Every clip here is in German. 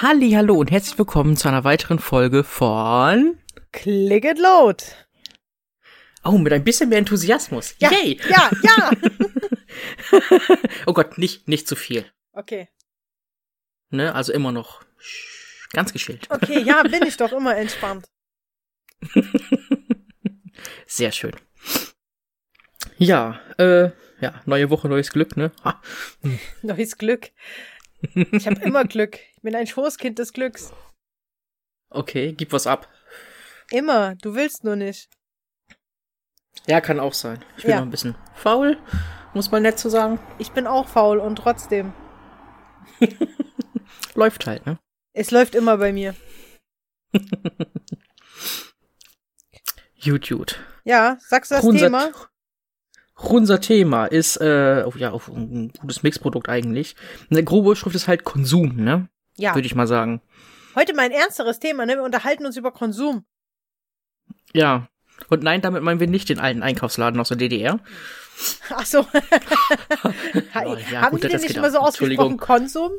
Hallo und herzlich willkommen zu einer weiteren Folge von Click it Load. Oh, mit ein bisschen mehr Enthusiasmus. Ja, Yay! ja, ja. oh Gott, nicht, nicht zu viel. Okay. Ne, also immer noch ganz geschillt. Okay, ja, bin ich doch immer entspannt. Sehr schön. Ja, äh, ja, neue Woche, neues Glück, ne? Ha. Neues Glück. Ich habe immer Glück. Ich bin ein Schoßkind des Glücks. Okay, gib was ab. Immer. Du willst nur nicht. Ja, kann auch sein. Ich bin Ja. noch ein bisschen faul, muss man nett zu sagen. Ich bin auch faul und trotzdem. Läuft halt, ne? Es läuft immer bei mir. Gut, gut. Ja, sagst du das Unser- Thema? Unser Thema ist, äh, oh ja, auf ein gutes Mixprodukt eigentlich. Eine grobe Schrift ist halt Konsum, ne? Ja. Würde ich mal sagen. Heute mal ein ernsteres Thema, ne? Wir unterhalten uns über Konsum. Ja. Und nein, damit meinen wir nicht den alten Einkaufsladen aus der DDR. Ach so. Lol, ja, Haben gut, die denn nicht immer so ausgesprochen. Konsum?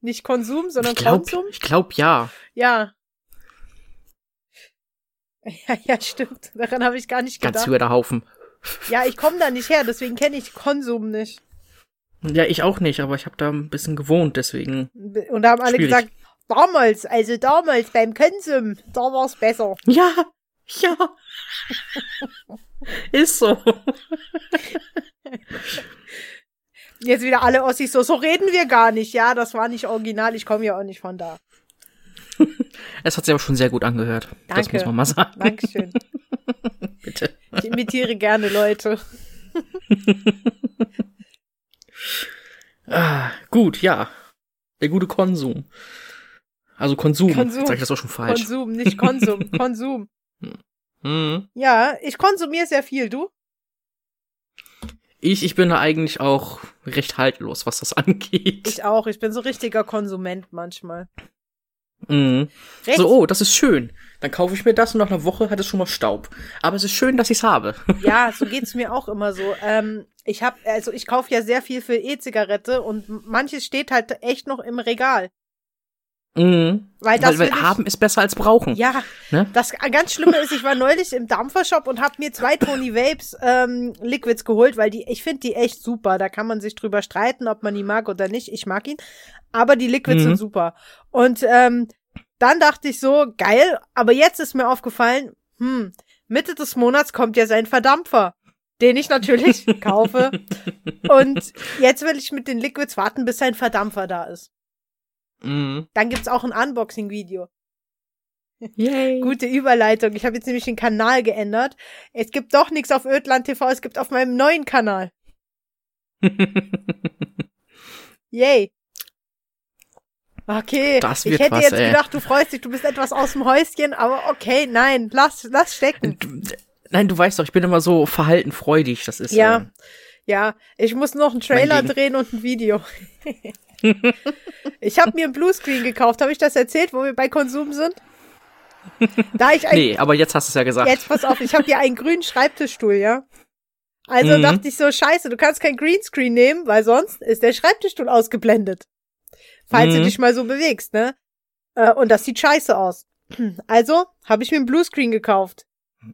Nicht Konsum, sondern Ich glaub, Konsum? ich glaub ja. Ja. Ja, ja, stimmt. Daran habe ich gar nicht Ganz gedacht. über der Haufen. Ja, ich komme da nicht her, deswegen kenne ich Konsum nicht. Ja, ich auch nicht, aber ich habe da ein bisschen gewohnt, deswegen. Und da haben alle Schwierig. gesagt, damals, also damals beim Konsum, da war's besser. Ja, ja. ist so. Jetzt wieder alle Ossis so, so reden wir gar nicht. Ja, das war nicht original, ich komme ja auch nicht von da. Es hat sich aber schon sehr gut angehört. Das Danke. muss man mal sagen. Dankeschön. Bitte. Ich imitiere gerne Leute. Ah, gut, ja. Der gute Konsum. Also Konsum. Konsum. Jetzt sag ich das auch schon falsch. Konsum, nicht Konsum, Konsum. Mhm. Ja, ich konsumiere sehr viel, du? Ich, ich bin da eigentlich auch recht haltlos, was das angeht. Ich auch, ich bin so richtiger Konsument manchmal. Mhm. So, oh, das ist schön. Dann kaufe ich mir das und nach einer Woche hat es schon mal Staub. Aber es ist schön, dass ich es habe. Ja, so geht's mir auch immer so. Ähm, ich hab, also ich kaufe ja sehr viel für E-Zigarette und manches steht halt echt noch im Regal. Mhm. Weil das weil, weil haben ist besser als brauchen. Ja, Ne? das ganz Schlimme ist, ich war neulich im Dampfershop und habe mir zwei Tony Vapes ähm, Liquids geholt, weil die, ich finde die echt super. Da kann man sich drüber streiten, ob man die mag oder nicht. Ich mag ihn, aber die Liquids Mhm. sind super. Und ähm, dann dachte ich so, geil, aber jetzt ist mir aufgefallen, hm, Mitte des Monats kommt ja sein Verdampfer, den ich natürlich kaufe. Und jetzt will ich mit den Liquids warten, bis sein Verdampfer da ist. Mhm. Dann gibt's auch ein Unboxing-Video. Yay. Gute Überleitung. Ich habe jetzt nämlich den Kanal geändert. Es gibt doch nichts auf Ödland TV, es gibt auf meinem neuen Kanal. Yay. Okay, Das ich wird hätte was, jetzt ey. gedacht, du freust dich, du bist etwas aus dem Häuschen, aber okay, nein, lass, lass stecken. Du- Nein, du weißt doch, ich bin immer so verhalten freudig. Das ist Ja. ähm, Ja, ich muss noch einen Trailer drehen und ein Video. ich habe mir ein Bluescreen gekauft. Habe ich das erzählt, wo wir bei Konsum sind? Da ich ein Nee, aber jetzt hast du es ja gesagt. Jetzt pass auf, ich habe hier einen grünen Schreibtischstuhl, ja. Also Mhm. dachte ich so, scheiße, du kannst kein Greenscreen nehmen, weil sonst ist der Schreibtischstuhl ausgeblendet. Falls du Mhm. dich mal so bewegst, ne? Äh, und das sieht scheiße aus. Also habe ich mir einen Bluescreen gekauft.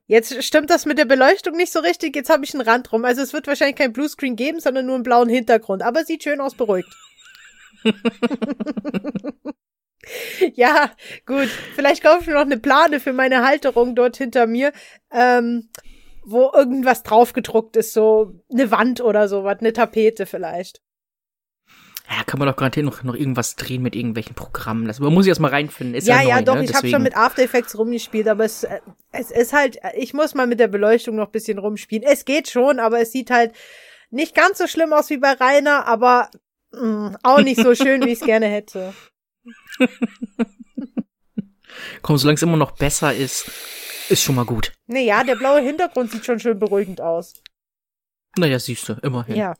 Jetzt stimmt das mit der Beleuchtung nicht so richtig, jetzt habe ich einen Rand rum. Also es wird wahrscheinlich kein Bluescreen geben, sondern nur einen blauen Hintergrund. Aber sieht schön aus, beruhigt. ja, gut. Vielleicht kaufe ich mir noch eine Plane für meine Halterung dort hinter mir, ähm, wo irgendwas draufgedruckt ist, so eine Wand oder sowas, eine Tapete vielleicht. Ja, kann man doch garantiert noch, noch irgendwas drehen mit irgendwelchen Programmen. Das man muss ich erst mal reinfinden. Ist ja, ja, ja, neu, doch, ne? ich habe schon mit After Effects rumgespielt, aber es, äh, es ist halt, ich muss mal mit der Beleuchtung noch ein bisschen rumspielen. Es geht schon, aber es sieht halt nicht ganz so schlimm aus wie bei Rainer, aber mh, auch nicht so schön, wie ich es gerne hätte. Komm, solange es immer noch besser ist, ist schon mal gut. Naja, der blaue Hintergrund sieht schon schön beruhigend aus. Naja, siehst du, immerhin. Ja.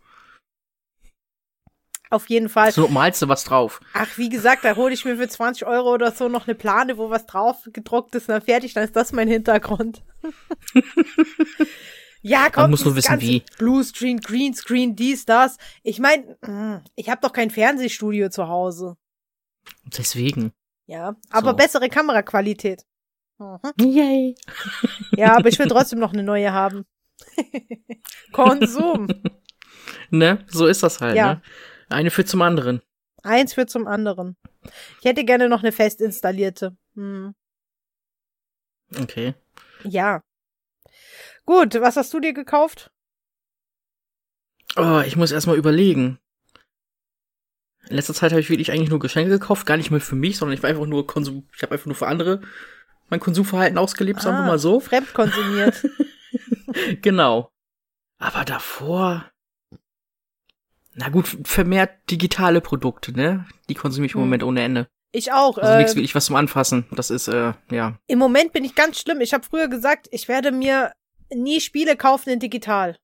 Auf jeden Fall. So malst du was drauf. Ach, wie gesagt, da hole ich mir für 20 Euro oder so noch eine Plane, wo was drauf gedruckt ist, und dann fertig, dann ist das mein Hintergrund. ja, komm, Man muss nur wissen, wie. Bluescreen, Greenscreen, dies, das. Ich meine, ich habe doch kein Fernsehstudio zu Hause. Deswegen. Ja, aber So. bessere Kameraqualität. Mhm. Yay. Ja, aber ich will trotzdem noch eine neue haben. Konsum. Ne? So ist das halt, Ja. ne? Eine führt zum anderen. Eins wird zum anderen. Ich hätte gerne noch eine fest installierte. Hm. Okay. Ja. Gut, was hast du dir gekauft? Oh, ich muss erstmal überlegen. In letzter Zeit habe ich wirklich eigentlich nur Geschenke gekauft, gar nicht mal für mich, sondern ich war einfach nur Konsum, ich habe einfach nur für andere mein Konsumverhalten ausgelebt, sagen wir Ah, mal so. Fremd konsumiert. Genau. Aber davor. Na gut, vermehrt digitale Produkte, ne? Die konsumiere ich im Hm. Moment ohne Ende. Ich auch. Also äh, nichts wirklich was zum Anfassen. Das ist, äh, ja. Im Moment bin ich ganz schlimm. Ich habe früher gesagt, ich werde mir nie Spiele kaufen in digital.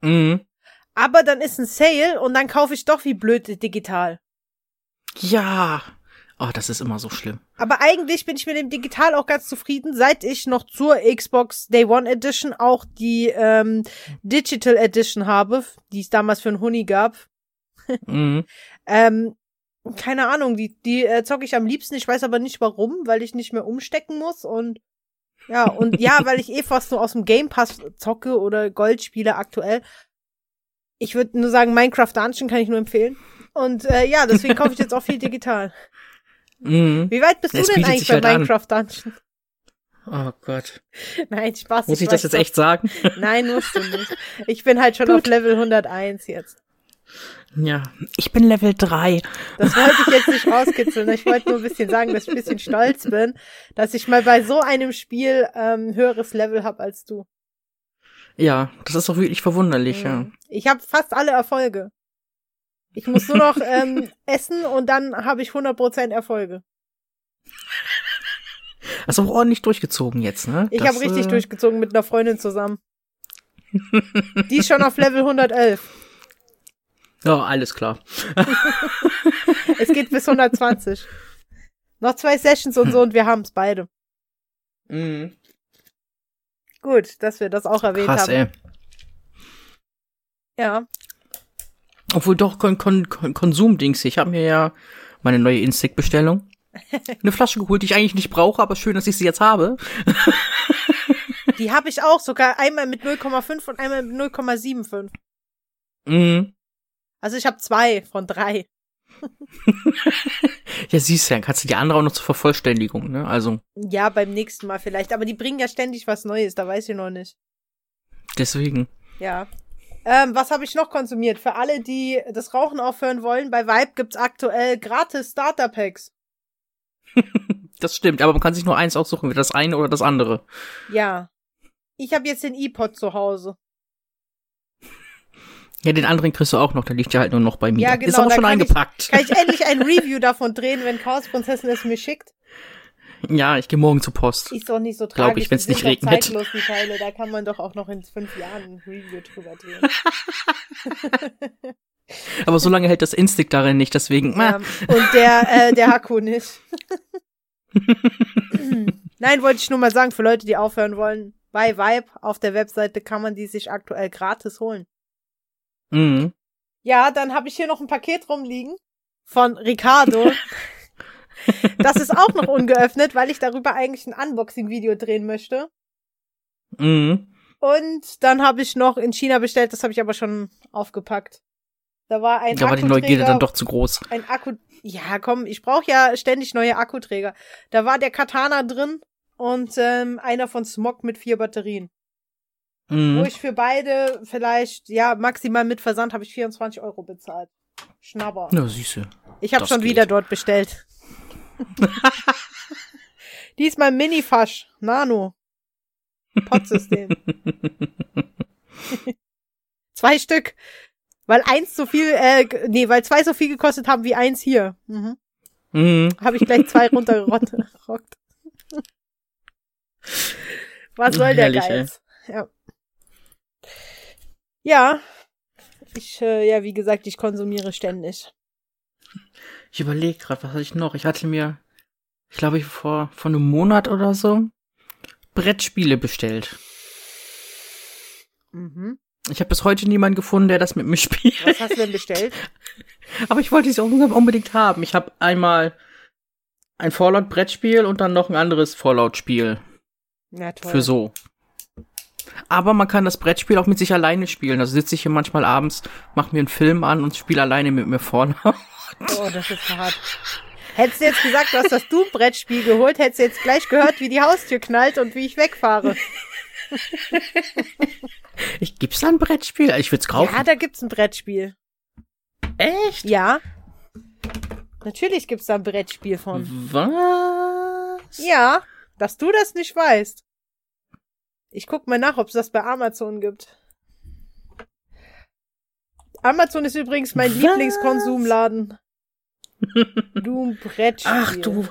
Mhm. Aber dann ist ein Sale und dann kaufe ich doch wie blöd digital. Ja. Oh, das ist immer so schlimm. Aber eigentlich bin ich mit dem Digital auch ganz zufrieden, seit ich noch zur Xbox Day One Edition auch die ähm, Digital Edition habe, die es damals für einen Huni gab. Mhm. Ähm, keine Ahnung, die, die äh, zocke ich am liebsten. Ich weiß aber nicht warum, weil ich nicht mehr umstecken muss und ja, und ja, weil ich eh fast nur aus dem Game Pass zocke oder Gold spiele aktuell. Ich würde nur sagen, Minecraft Dungeon kann ich nur empfehlen. Und äh, ja, deswegen kaufe ich jetzt auch viel digital. Mhm. Wie weit bist Es du denn eigentlich bei halt an. Minecraft Dungeon? Oh Gott. Nein, Spaß. Muss ich das jetzt echt sagen? Nein, musst du nicht. Ich bin halt schon auf Level 101 jetzt. Ja. Ich bin Level 3. Das wollte ich jetzt nicht rauskitzeln. Ich wollte nur ein bisschen sagen, dass ich ein bisschen stolz bin, dass ich mal bei so einem Spiel ähm, höheres Level habe als du. Ja, das ist doch wirklich verwunderlich, ja. Mhm. Ich habe fast alle Erfolge. Ich muss nur noch ähm, essen und dann habe ich 100% Erfolge. Hast du auch ordentlich durchgezogen jetzt, ne? Ich habe richtig äh, durchgezogen mit einer Freundin zusammen. Die ist schon auf Level 111. Ja, alles klar. Es geht bis 120. Noch zwei Sessions und so und wir haben es beide. Mhm. Gut, dass wir das auch erwähnt Krass, haben. ey. Ja. Obwohl doch Kon Kon Kon Konsumdings. Ich habe mir ja meine neue Instinct-Bestellung. Eine Flasche geholt, die ich eigentlich nicht brauche, aber schön, dass ich sie jetzt habe. Die habe ich auch sogar einmal mit 0,5 und einmal mit 0,75. Mhm. Also ich habe zwei von drei. Ja, siehst du, dann kannst du die andere auch noch zur Vervollständigung, ne? Also, Ja, beim nächsten Mal vielleicht. Aber die bringen ja ständig was Neues, da weiß ich noch nicht. deswegen. Ja. Ähm, was habe ich noch konsumiert? Für alle, die das Rauchen aufhören wollen, bei Vibe gibt's aktuell gratis Starter-Packs. Das stimmt, aber man kann sich nur eins aussuchen, wie das eine oder das andere. Ja. Ich habe jetzt den iPod zu Hause. Ja, den anderen kriegst du auch noch, der liegt ja halt nur noch bei mir. Ja, Ist genau, aber da schon kann ich- eingepackt. Kann ich endlich ein Review davon drehen, wenn Chaosprinzessin es mir schickt? ja, ich gehe morgen zur Post. Ist doch nicht so tragisch. ich, wenn's die nicht regnet. Teile. Da kann man doch auch noch in fünf Jahren ein Review drüber drehen. Aber so lange hält das Instinct darin nicht, deswegen. Ja, na, und der, äh, der Haku nicht. Nein, wollte ich nur mal sagen, für Leute, die aufhören wollen, bei Vibe auf der Webseite kann man die sich aktuell gratis holen. Mhm. Ja, dann habe ich hier noch ein Paket rumliegen von Ricardo. das ist auch noch ungeöffnet, weil ich darüber eigentlich ein Unboxing-Video drehen möchte. Mhm. Und dann habe ich noch in China bestellt, das habe ich aber schon aufgepackt. Da war ein Da war die Neugierde dann doch zu groß. ein Akku. Ja, komm, ich brauche ja ständig neue Akkuträger. Da war der Katana drin und ähm, einer von Smog mit vier Batterien. Wo Mhm. ich für beide vielleicht, ja, maximal mit Versand habe ich 24 Euro bezahlt. Schnabber. Ja, süße. Ich habe schon geht. wieder dort bestellt. Diesmal Mini-Fasch, Nano. Potsystem. zwei Stück. Weil eins so viel, äh, nee, weil zwei so viel gekostet haben wie eins hier. Mhm. Mhm. Habe ich gleich zwei runtergerockt. Was soll der Herrlich, Geiz? Ja. Ja. Ich, äh, ja, wie gesagt, ich konsumiere ständig. Ich überlege gerade, was hatte ich noch? Ich hatte mir, ich glaube, ich vor, vor einem Monat oder so Brettspiele bestellt. Mhm. Ich habe bis heute niemanden gefunden, der das mit mir spielt. Was hast du denn bestellt? Aber ich wollte es unbedingt haben. Ich habe einmal ein Fallout-Brettspiel und dann noch ein anderes Fallout-Spiel. Ja, toll. Für so. Aber man kann das Brettspiel auch mit sich alleine spielen. Also sitze ich hier manchmal abends, mach mir einen Film an und spiele alleine mit mir Fallout. Oh, das ist hart. Hättest du jetzt gesagt, du hast das Doom-Brettspiel geholt, hättest du jetzt gleich gehört, wie die Haustür knallt und wie ich wegfahre. Ich, gibt's da ein Brettspiel? Ich will's kaufen. Ja, da gibt's ein Brettspiel. Echt? Ja. Natürlich gibt's da ein Brettspiel von. Was? Ja, dass du das nicht weißt. Ich guck mal nach, ob es das bei Amazon gibt. Amazon ist übrigens mein? Lieblingskonsumladen. Doom Brettspiel. Ach du.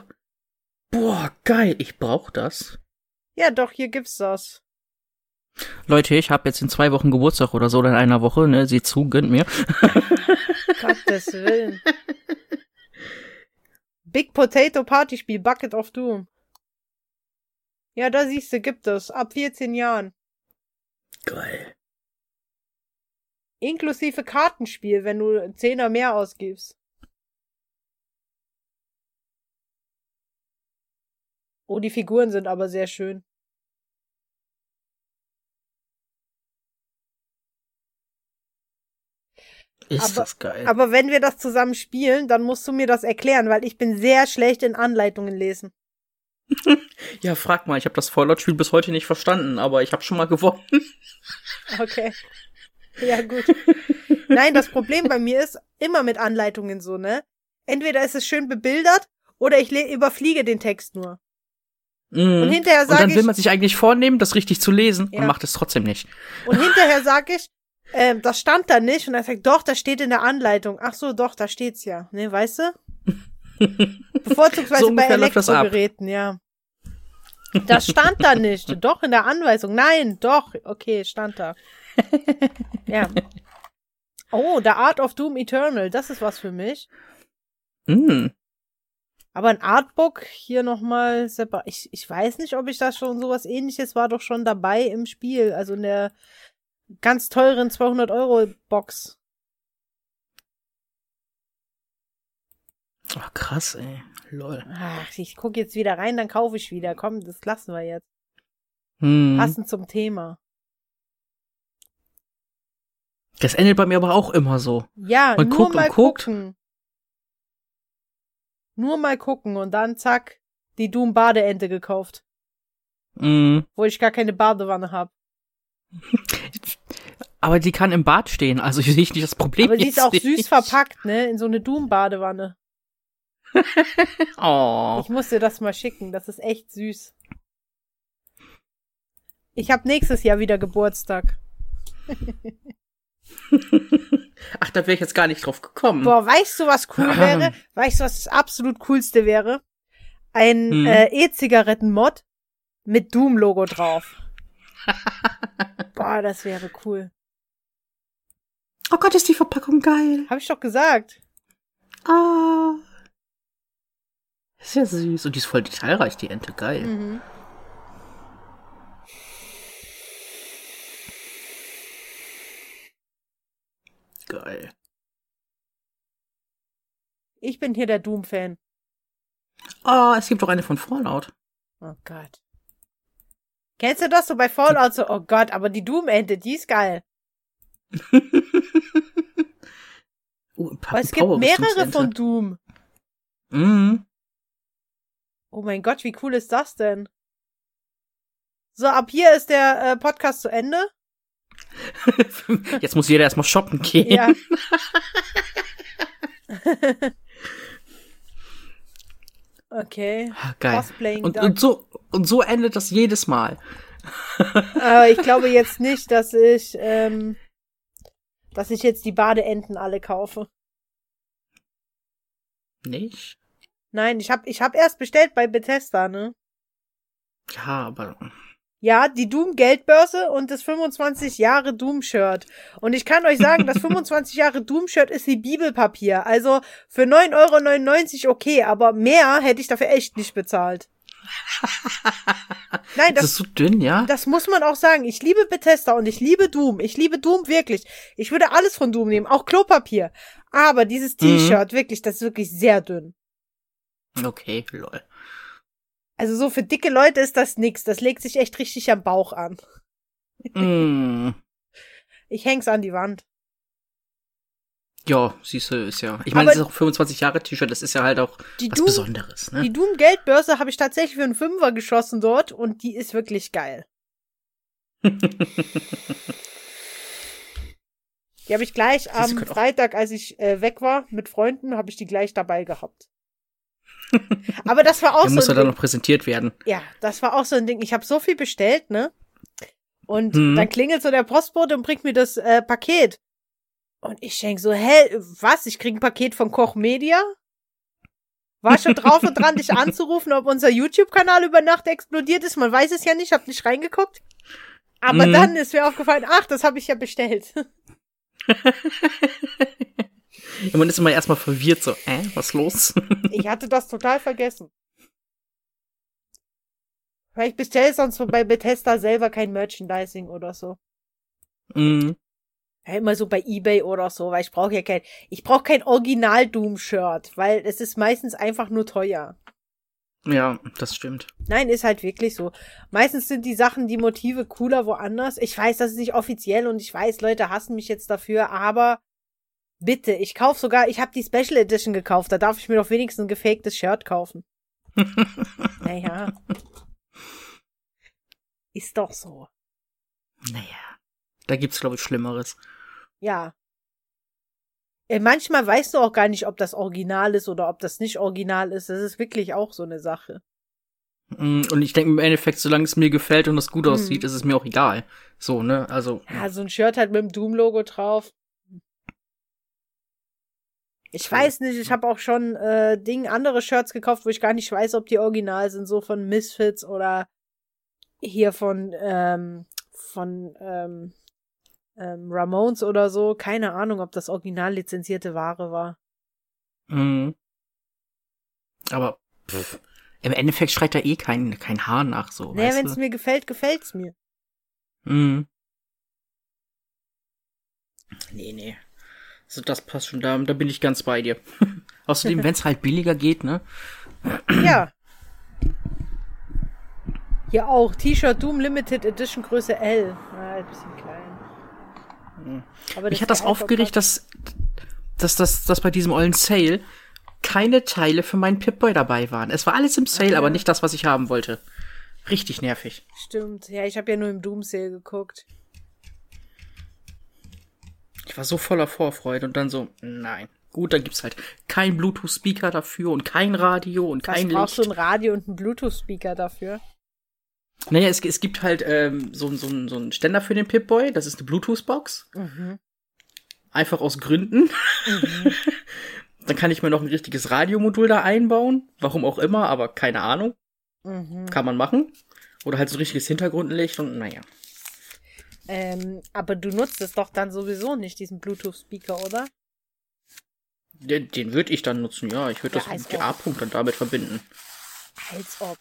Boah, geil. Ich brauch das. Ja, doch, hier gibt's das. Leute, ich habe jetzt in zwei Wochen Geburtstag oder so oder in einer Woche, ne? Seht zu, gönnt mir. Gottes Willen. Big Potato Partyspiel, Bucket of Doom. Ja, da siehst du, gibt es. Ab 14 Jahren. Geil. Inklusive Kartenspiel, wenn du Zehner mehr ausgibst. Oh, die Figuren sind aber sehr schön. Ist Aber- das geil. Aber wenn wir das zusammen spielen, dann musst du mir das erklären, weil ich bin sehr schlecht in Anleitungen lesen. ja, frag mal, ich habe das Fallout-Spiel bis heute nicht verstanden, aber ich habe schon mal gewonnen. Okay. Ja, gut. Nein, das Problem bei mir ist immer mit Anleitungen so, ne? Entweder ist es schön bebildert oder ich überfliege den Text nur. Mhm. Und hinterher Und dann sage will ich, man sich eigentlich vornehmen, das richtig zu lesen Ja. und macht es trotzdem nicht. und hinterher sage ich, ähm, das stand da nicht. Und er sagt, doch, das steht in der Anleitung. Ach so, doch, da steht's ja. Ne, weißt du? Bevorzugsweise So bei das. Elektrogeräten, ja. Das stand da nicht. Doch, in der Anweisung. Nein, doch. Okay, stand da. Ja. Oh, The Art of Doom Eternal. Das ist was für mich. Mhm. Aber ein Artbook hier nochmal separat. Ich, ich weiß nicht, ob ich da schon sowas ähnliches war doch schon dabei im Spiel. Also in der ganz teuren 200 Euro Box. Ach, krass, ey. Lol. Ach, ich guck jetzt wieder rein, dann kaufe ich wieder. Komm, das lassen wir jetzt. Hm. Passend zum Thema. Das endet bei mir aber auch immer so. Ja, Man nur guckt und mal guckt. gucken. Nur mal gucken und dann zack, die Doom Badeente gekauft, Mhm. wo ich gar keine Badewanne habe. Aber die kann im Bad stehen, also sehe ich nicht das Problem. Aber die ist auch süß nicht. verpackt, ne, in so eine Doom Badewanne. Oh. Ich muss dir das mal schicken, das ist echt süß. Ich habe nächstes Jahr wieder Geburtstag. Ach, da wäre ich jetzt gar nicht drauf gekommen. Boah, weißt du, was cool wäre? Weißt du, was das absolut coolste wäre? Ein Hm. äh, E-Zigaretten-Mod mit Doom-Logo drauf. Boah, das wäre cool. Oh Gott, ist die Verpackung geil. Hab ich doch gesagt. Ah. Ist ja süß. Und die ist voll detailreich, die Ente. Geil. Mhm. Geil. Ich bin hier der Doom-Fan. Oh, es gibt doch eine von Fallout. Oh Gott. Kennst du das so bei Fallout so? Oh Gott, aber die Doom-Ente, die ist geil. oh, ein Aber es gibt mehrere von Doom. Mhm. Oh mein Gott, wie cool ist das denn? So, ab hier ist der äh, Podcast zu Ende. Jetzt muss jeder erstmal shoppen gehen. Ja. okay. Geil. Und, und, so, und so endet das jedes Mal. Aber ich glaube jetzt nicht, dass ich, ähm, dass ich jetzt die Badeenten alle kaufe. Nicht? Nein, ich hab, ich hab erst bestellt bei Bethesda, ne? Ja, aber. Ja, die Doom Geldbörse und das 25 Jahre Doom Shirt. Und ich kann euch sagen, das 25 Jahre Doom Shirt ist wie Bibelpapier. Also für 9,99 Euro okay, aber mehr hätte ich dafür echt nicht bezahlt. Nein, Das das, ist so dünn, ja? das muss man auch sagen. Ich liebe Bethesda und ich liebe Doom. Ich liebe Doom wirklich. Ich würde alles von Doom nehmen, auch Klopapier. Aber dieses Mhm. T-Shirt, wirklich, das ist wirklich sehr dünn. Okay, lol. Also so für dicke Leute ist das nix. Das legt sich echt richtig am Bauch an. Mm. Ich häng's an die Wand. Ja, siehst du, ist ja. Ich meine, es ist auch 25 Jahre T-Shirt, das ist ja halt auch was Doom, Besonderes, ne? die Doom Geldbörse habe ich tatsächlich für einen Fünfer geschossen dort und die ist wirklich geil. Die habe ich gleich am Freitag, als ich äh, weg war mit Freunden, habe ich die gleich dabei gehabt. Aber das war auch Der so muss ja ein dann Ding. noch präsentiert werden. Ja, das war auch so ein Ding. Ich habe so viel bestellt, ne? Und Mhm. dann klingelt so der Postbote und bringt mir das äh, Paket. Und ich denk so, hä, was? Ich krieg ein Paket von Koch Media? War schon drauf und dran, dich anzurufen, ob unser YouTube-Kanal über Nacht explodiert ist. Man weiß es ja nicht, hab nicht reingeguckt. Aber Mhm. dann ist mir aufgefallen, ach, das habe ich ja bestellt. Ja, man ist immer erstmal verwirrt, so, äh, was los? Ich hatte das total vergessen. Weil ich bestelle sonst so bei Bethesda selber kein Merchandising oder so. mm. Ja, immer so bei eBay oder so, weil ich brauche ja kein, ich brauche kein Original Doom Shirt, weil es ist meistens einfach nur teuer. Ja, das stimmt. Nein, ist halt wirklich so. Meistens sind die Sachen, die Motive cooler woanders. Ich weiß, das ist nicht offiziell und ich weiß, Leute hassen mich jetzt dafür, aber bitte, ich kauf sogar, ich habe die Special Edition gekauft, da darf ich mir doch wenigstens ein gefaktes Shirt kaufen. naja. Ist doch so. Naja. Da gibt's, glaube ich, Schlimmeres. Ja. Äh, Manchmal weißt du auch gar nicht, ob das Original ist oder ob das nicht Original ist. Das ist wirklich auch so eine Sache. Mm, Und ich denke im Endeffekt, solange es mir gefällt und es gut Mhm. aussieht, ist es mir auch egal. So, ne? Also. Ja, so ein Shirt halt mit dem Doom-Logo drauf. Ich weiß nicht, ich habe auch schon äh, Ding andere Shirts gekauft, wo ich gar nicht weiß, ob die original sind, so von Misfits oder hier von ähm, von ähm, ähm, Ramones oder so. Keine Ahnung, ob das original lizenzierte Ware war. Mm. Aber pff, im Endeffekt schreit da eh kein, kein Haar nach, so. Naja, wenn es mir gefällt, gefällt's mir. Mm. Nee, nee. Also das passt schon, da, da bin ich ganz bei dir. Außerdem, wenn es halt billiger geht, ne? Ja. Hier auch T-Shirt Doom Limited Edition Größe L. Ah, ein bisschen klein. Aber Mich hat das aufgeregt, dass, dass, dass, dass bei diesem ollen Sale keine Teile für meinen Pip-Boy dabei waren. Es war alles im Sale, Ah. aber nicht das, was ich haben wollte. Richtig nervig. Stimmt. Ja, ich habe ja nur im Doom Sale geguckt. Ich war so voller Vorfreude und dann so, nein. Gut, dann gibt's halt kein Bluetooth-Speaker dafür und kein Radio und Was kein brauchst Licht. du ein Radio und einen Bluetooth-Speaker dafür? Naja, es, es gibt halt ähm, so, so, so einen Ständer für den Pip-Boy. Das ist eine Bluetooth-Box. Mhm. Einfach aus Gründen. Mhm. Dann kann ich mir noch ein richtiges Radiomodul da einbauen. Warum auch immer, aber keine Ahnung. Mhm. Kann man machen. Oder halt so ein richtiges Hintergrundlicht und naja. Ähm, aber du nutzt es doch dann sowieso nicht, diesen Bluetooth-Speaker, oder? Den, den würde ich dann nutzen, ja. Ich würde Ja, das mit A-Punkt dann damit verbinden. Als ob.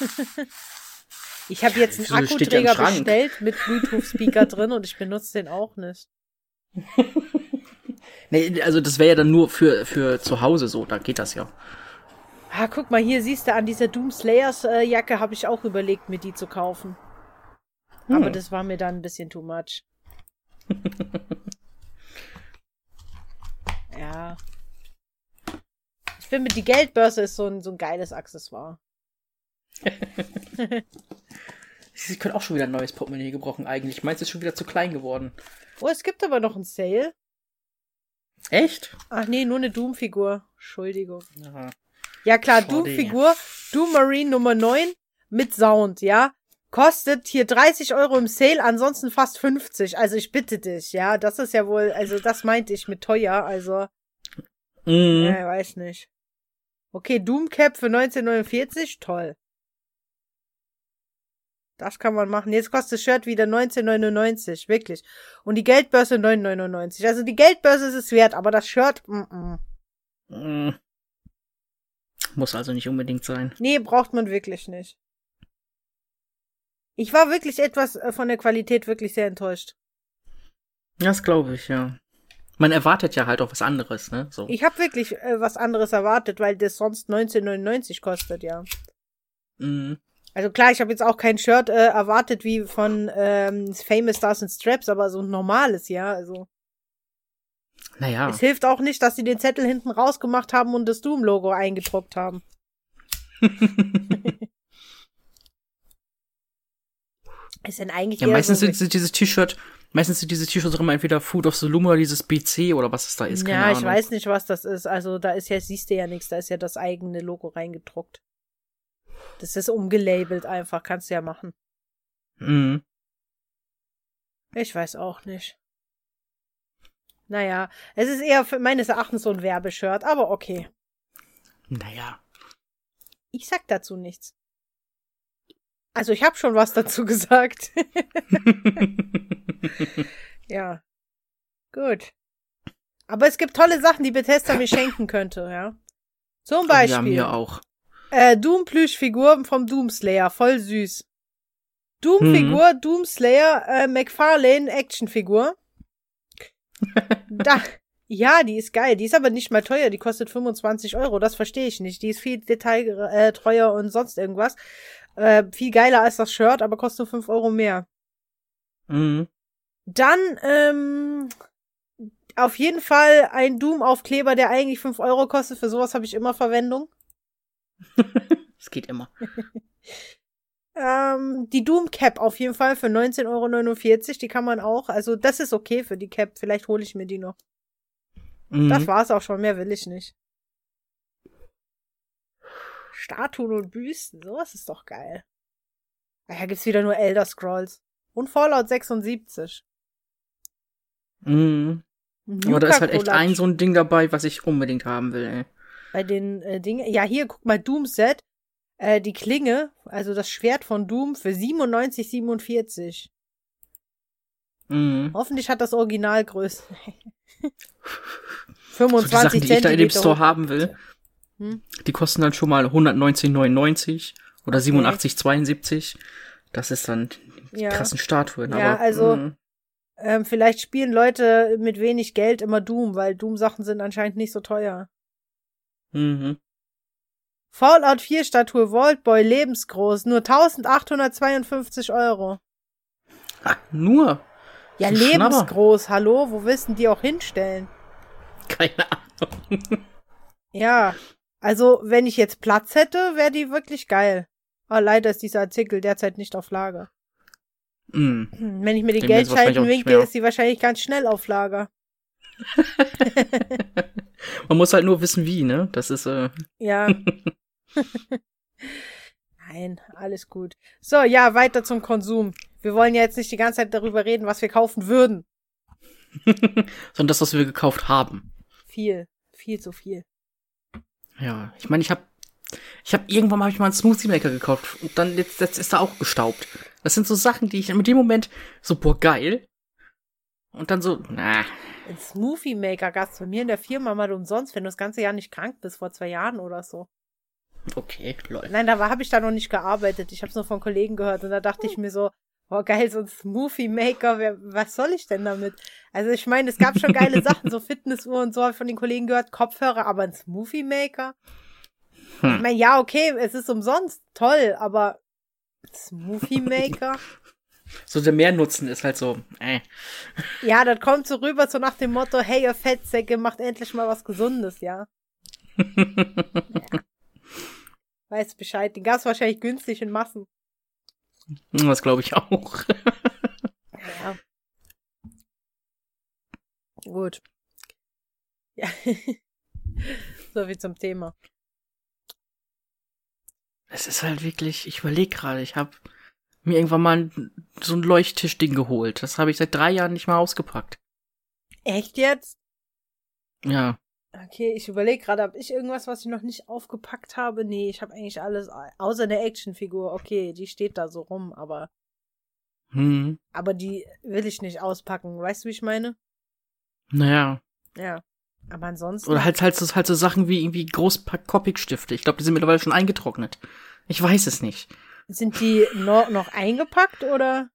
ich habe jetzt wieso einen Akkuträger Schrank? bestellt mit Bluetooth-Speaker drin und ich benutze den auch nicht. Nee, also das wäre ja dann nur für, für zu Hause so, da geht das ja. Ah, guck mal, hier siehst du, an dieser Doom Slayers äh, Jacke habe ich auch überlegt, mir die zu kaufen. Aber Hm. das war mir dann ein bisschen too much. ja. Ich finde, die Geldbörse ist so ein, so ein geiles Accessoire. Sie können auch schon wieder ein neues Portemonnaie gebrochen eigentlich. Meins ist schon wieder zu klein geworden. Oh, es gibt aber noch einen Sale. Echt? Ach nee, nur eine Doom-Figur. Entschuldigung. Ja. Ja klar. Doom-Figur, Doom Marine Nummer 9 mit Sound, ja. Kostet hier 30 Euro im Sale, ansonsten fast 50. Also ich bitte dich, ja. Das ist ja wohl, also das meinte ich mit teuer, also, Mhm. ja, weiß nicht. Okay, Doom Cap für 1949, toll. Das kann man machen. Jetzt kostet das Shirt wieder 19,99, wirklich. Und die Geldbörse 9,99. Also die Geldbörse ist es wert, aber das Shirt, mm, mm. Mhm. Muss also nicht unbedingt sein. Nee, braucht man wirklich nicht. Ich war wirklich etwas äh, von der Qualität wirklich sehr enttäuscht. Das glaube ich, ja. Man erwartet ja halt auch was anderes, ne? So. Ich habe wirklich äh, was anderes erwartet, weil das sonst 19,99 kostet, ja. Mhm. Also klar, ich habe jetzt auch kein Shirt äh, erwartet wie von ähm, Famous Stars and Straps, aber so ein normales, ja. Also Naja. es hilft auch nicht, dass sie den Zettel hinten rausgemacht haben und das Doom-Logo eingedruckt haben. Ist denn eigentlich ja, meistens so, sind dieses T-Shirt, meistens sind diese T-Shirts auch immer entweder Food of the Loom oder dieses BC oder was es da ist. Ja, ich Ahnung. weiß nicht, was das ist. Also da ist ja, siehst du ja nichts, da ist ja das eigene Logo reingedruckt. Das ist umgelabelt einfach, kannst du ja machen. Mhm. Ich weiß auch nicht. Naja, es ist eher meines Erachtens so ein Werbeshirt, aber okay. Naja. Ich sag dazu nichts. Also ich habe schon was dazu gesagt. ja. Gut. Aber es gibt tolle Sachen, die Bethesda mir schenken könnte, ja. Zum Beispiel hier auch. äh, Doom-Plüschfigur vom Doomslayer, voll süß. Doom-Figur, Doomslayer, äh, McFarlane Actionfigur. da, ja, die ist geil. Die ist aber nicht mal teuer. Die kostet 25 Euro. Das verstehe ich nicht. Die ist viel detailtreuer und sonst irgendwas. Äh, viel geiler als das Shirt, aber kostet nur 5 Euro mehr. Mhm. Dann, ähm, auf jeden Fall ein Doom-Aufkleber, der eigentlich 5 Euro kostet. Für sowas habe ich immer Verwendung. Es geht immer. Ähm, die Doom Cap auf jeden Fall für 19,49 Euro. Die kann man auch. Also, das ist okay für die Cap. Vielleicht hole ich mir die noch. Mhm. Das war's auch schon. Mehr will ich nicht. Statuen und Büsten. Sowas ist doch geil. Daher gibt's wieder nur Elder Scrolls. Und Fallout 76. Mhm. Aber da ist halt echt ein so ein Ding dabei, was ich unbedingt haben will, ey. bei den äh, Dingen. Ja, hier, guck mal, Doom Set. Äh, die Klinge, also das Schwert von Doom für 97,47. Mhm. Hoffentlich hat das Original Größe. So die 25 Sachen, die ich da in dem Store haben will, Hm? die kosten dann schon mal 119,99 oder 87,72. Das ist dann die Ja. krassen Statuen. Ja, aber, also- mhm. Ähm, vielleicht spielen Leute mit wenig Geld immer Doom, weil Doom-Sachen sind anscheinend nicht so teuer. Mhm. Fallout 4 Statue Vaultboy lebensgroß, nur 1852 Euro. Ah, nur? Ja, So lebensgroß, hallo? Wo willst du die auch hinstellen? Keine Ahnung. Ja, also wenn ich jetzt Platz hätte, wäre die wirklich geil. Aber leider ist dieser Artikel derzeit nicht auf Lager. Hm, Wenn ich mir die Den wahrscheinlich Geldscheinen winke, ist die wahrscheinlich ganz schnell auf Lager. Man muss halt nur wissen, wie, ne? Das ist, äh, Ja. Nein, alles gut. So, ja, weiter zum Konsum. Wir wollen ja jetzt nicht die ganze Zeit darüber reden, was wir kaufen würden. sondern das, was wir gekauft haben. Viel, viel zu viel. Ja, ich meine, ich habe ich habe irgendwann mal hab ich mal einen Smoothie Maker gekauft und dann jetzt, jetzt ist er auch gestaubt. Das sind so Sachen, die ich in dem Moment so boah geil und dann so na Ein Smoothie Maker gab's bei mir in der Firma mal umsonst, wenn du das ganze Jahr nicht krank bist, vor zwei Jahren oder so. okay lol. Nein, da habe ich da noch nicht gearbeitet. Ich habe es nur von Kollegen gehört und da dachte ich mir so, oh geil, so ein Smoothie Maker, wer, was soll ich denn damit? Also ich meine, es gab schon geile Sachen, so Fitnessuhr und so, hab ich von den Kollegen gehört, Kopfhörer, aber ein Smoothie Maker? Hm. Ich meine, ja, okay, es ist umsonst, toll, aber Smoothie Maker? So der Mehrnutzen ist halt so äh. ja, das kommt so rüber, so nach dem Motto, hey, ihr Fettsäcke, macht endlich mal was Gesundes, ja. Weiß Bescheid, den gab's wahrscheinlich günstig in Massen. Das glaube ich auch. Ja. Gut. Ja. so viel zum Thema. Es ist halt wirklich, ich überlege gerade, ich habe mir irgendwann mal ein, so ein Leuchttischding geholt. Das habe ich seit drei Jahren nicht mal ausgepackt. Echt jetzt? Ja. Okay, ich überlege gerade, habe ich irgendwas, was ich noch nicht aufgepackt habe? Nee, ich habe eigentlich alles, außer eine Actionfigur. Okay, die steht da so rum, aber, Hm. aber die will ich nicht auspacken. Weißt du, wie ich meine? Naja. Ja. Aber ansonsten. Oder halt, halt, so, halt so Sachen wie irgendwie Großpack-Copic-Stifte. Ich glaube, die sind mittlerweile schon eingetrocknet. Ich weiß es nicht. Sind die noch, noch eingepackt oder?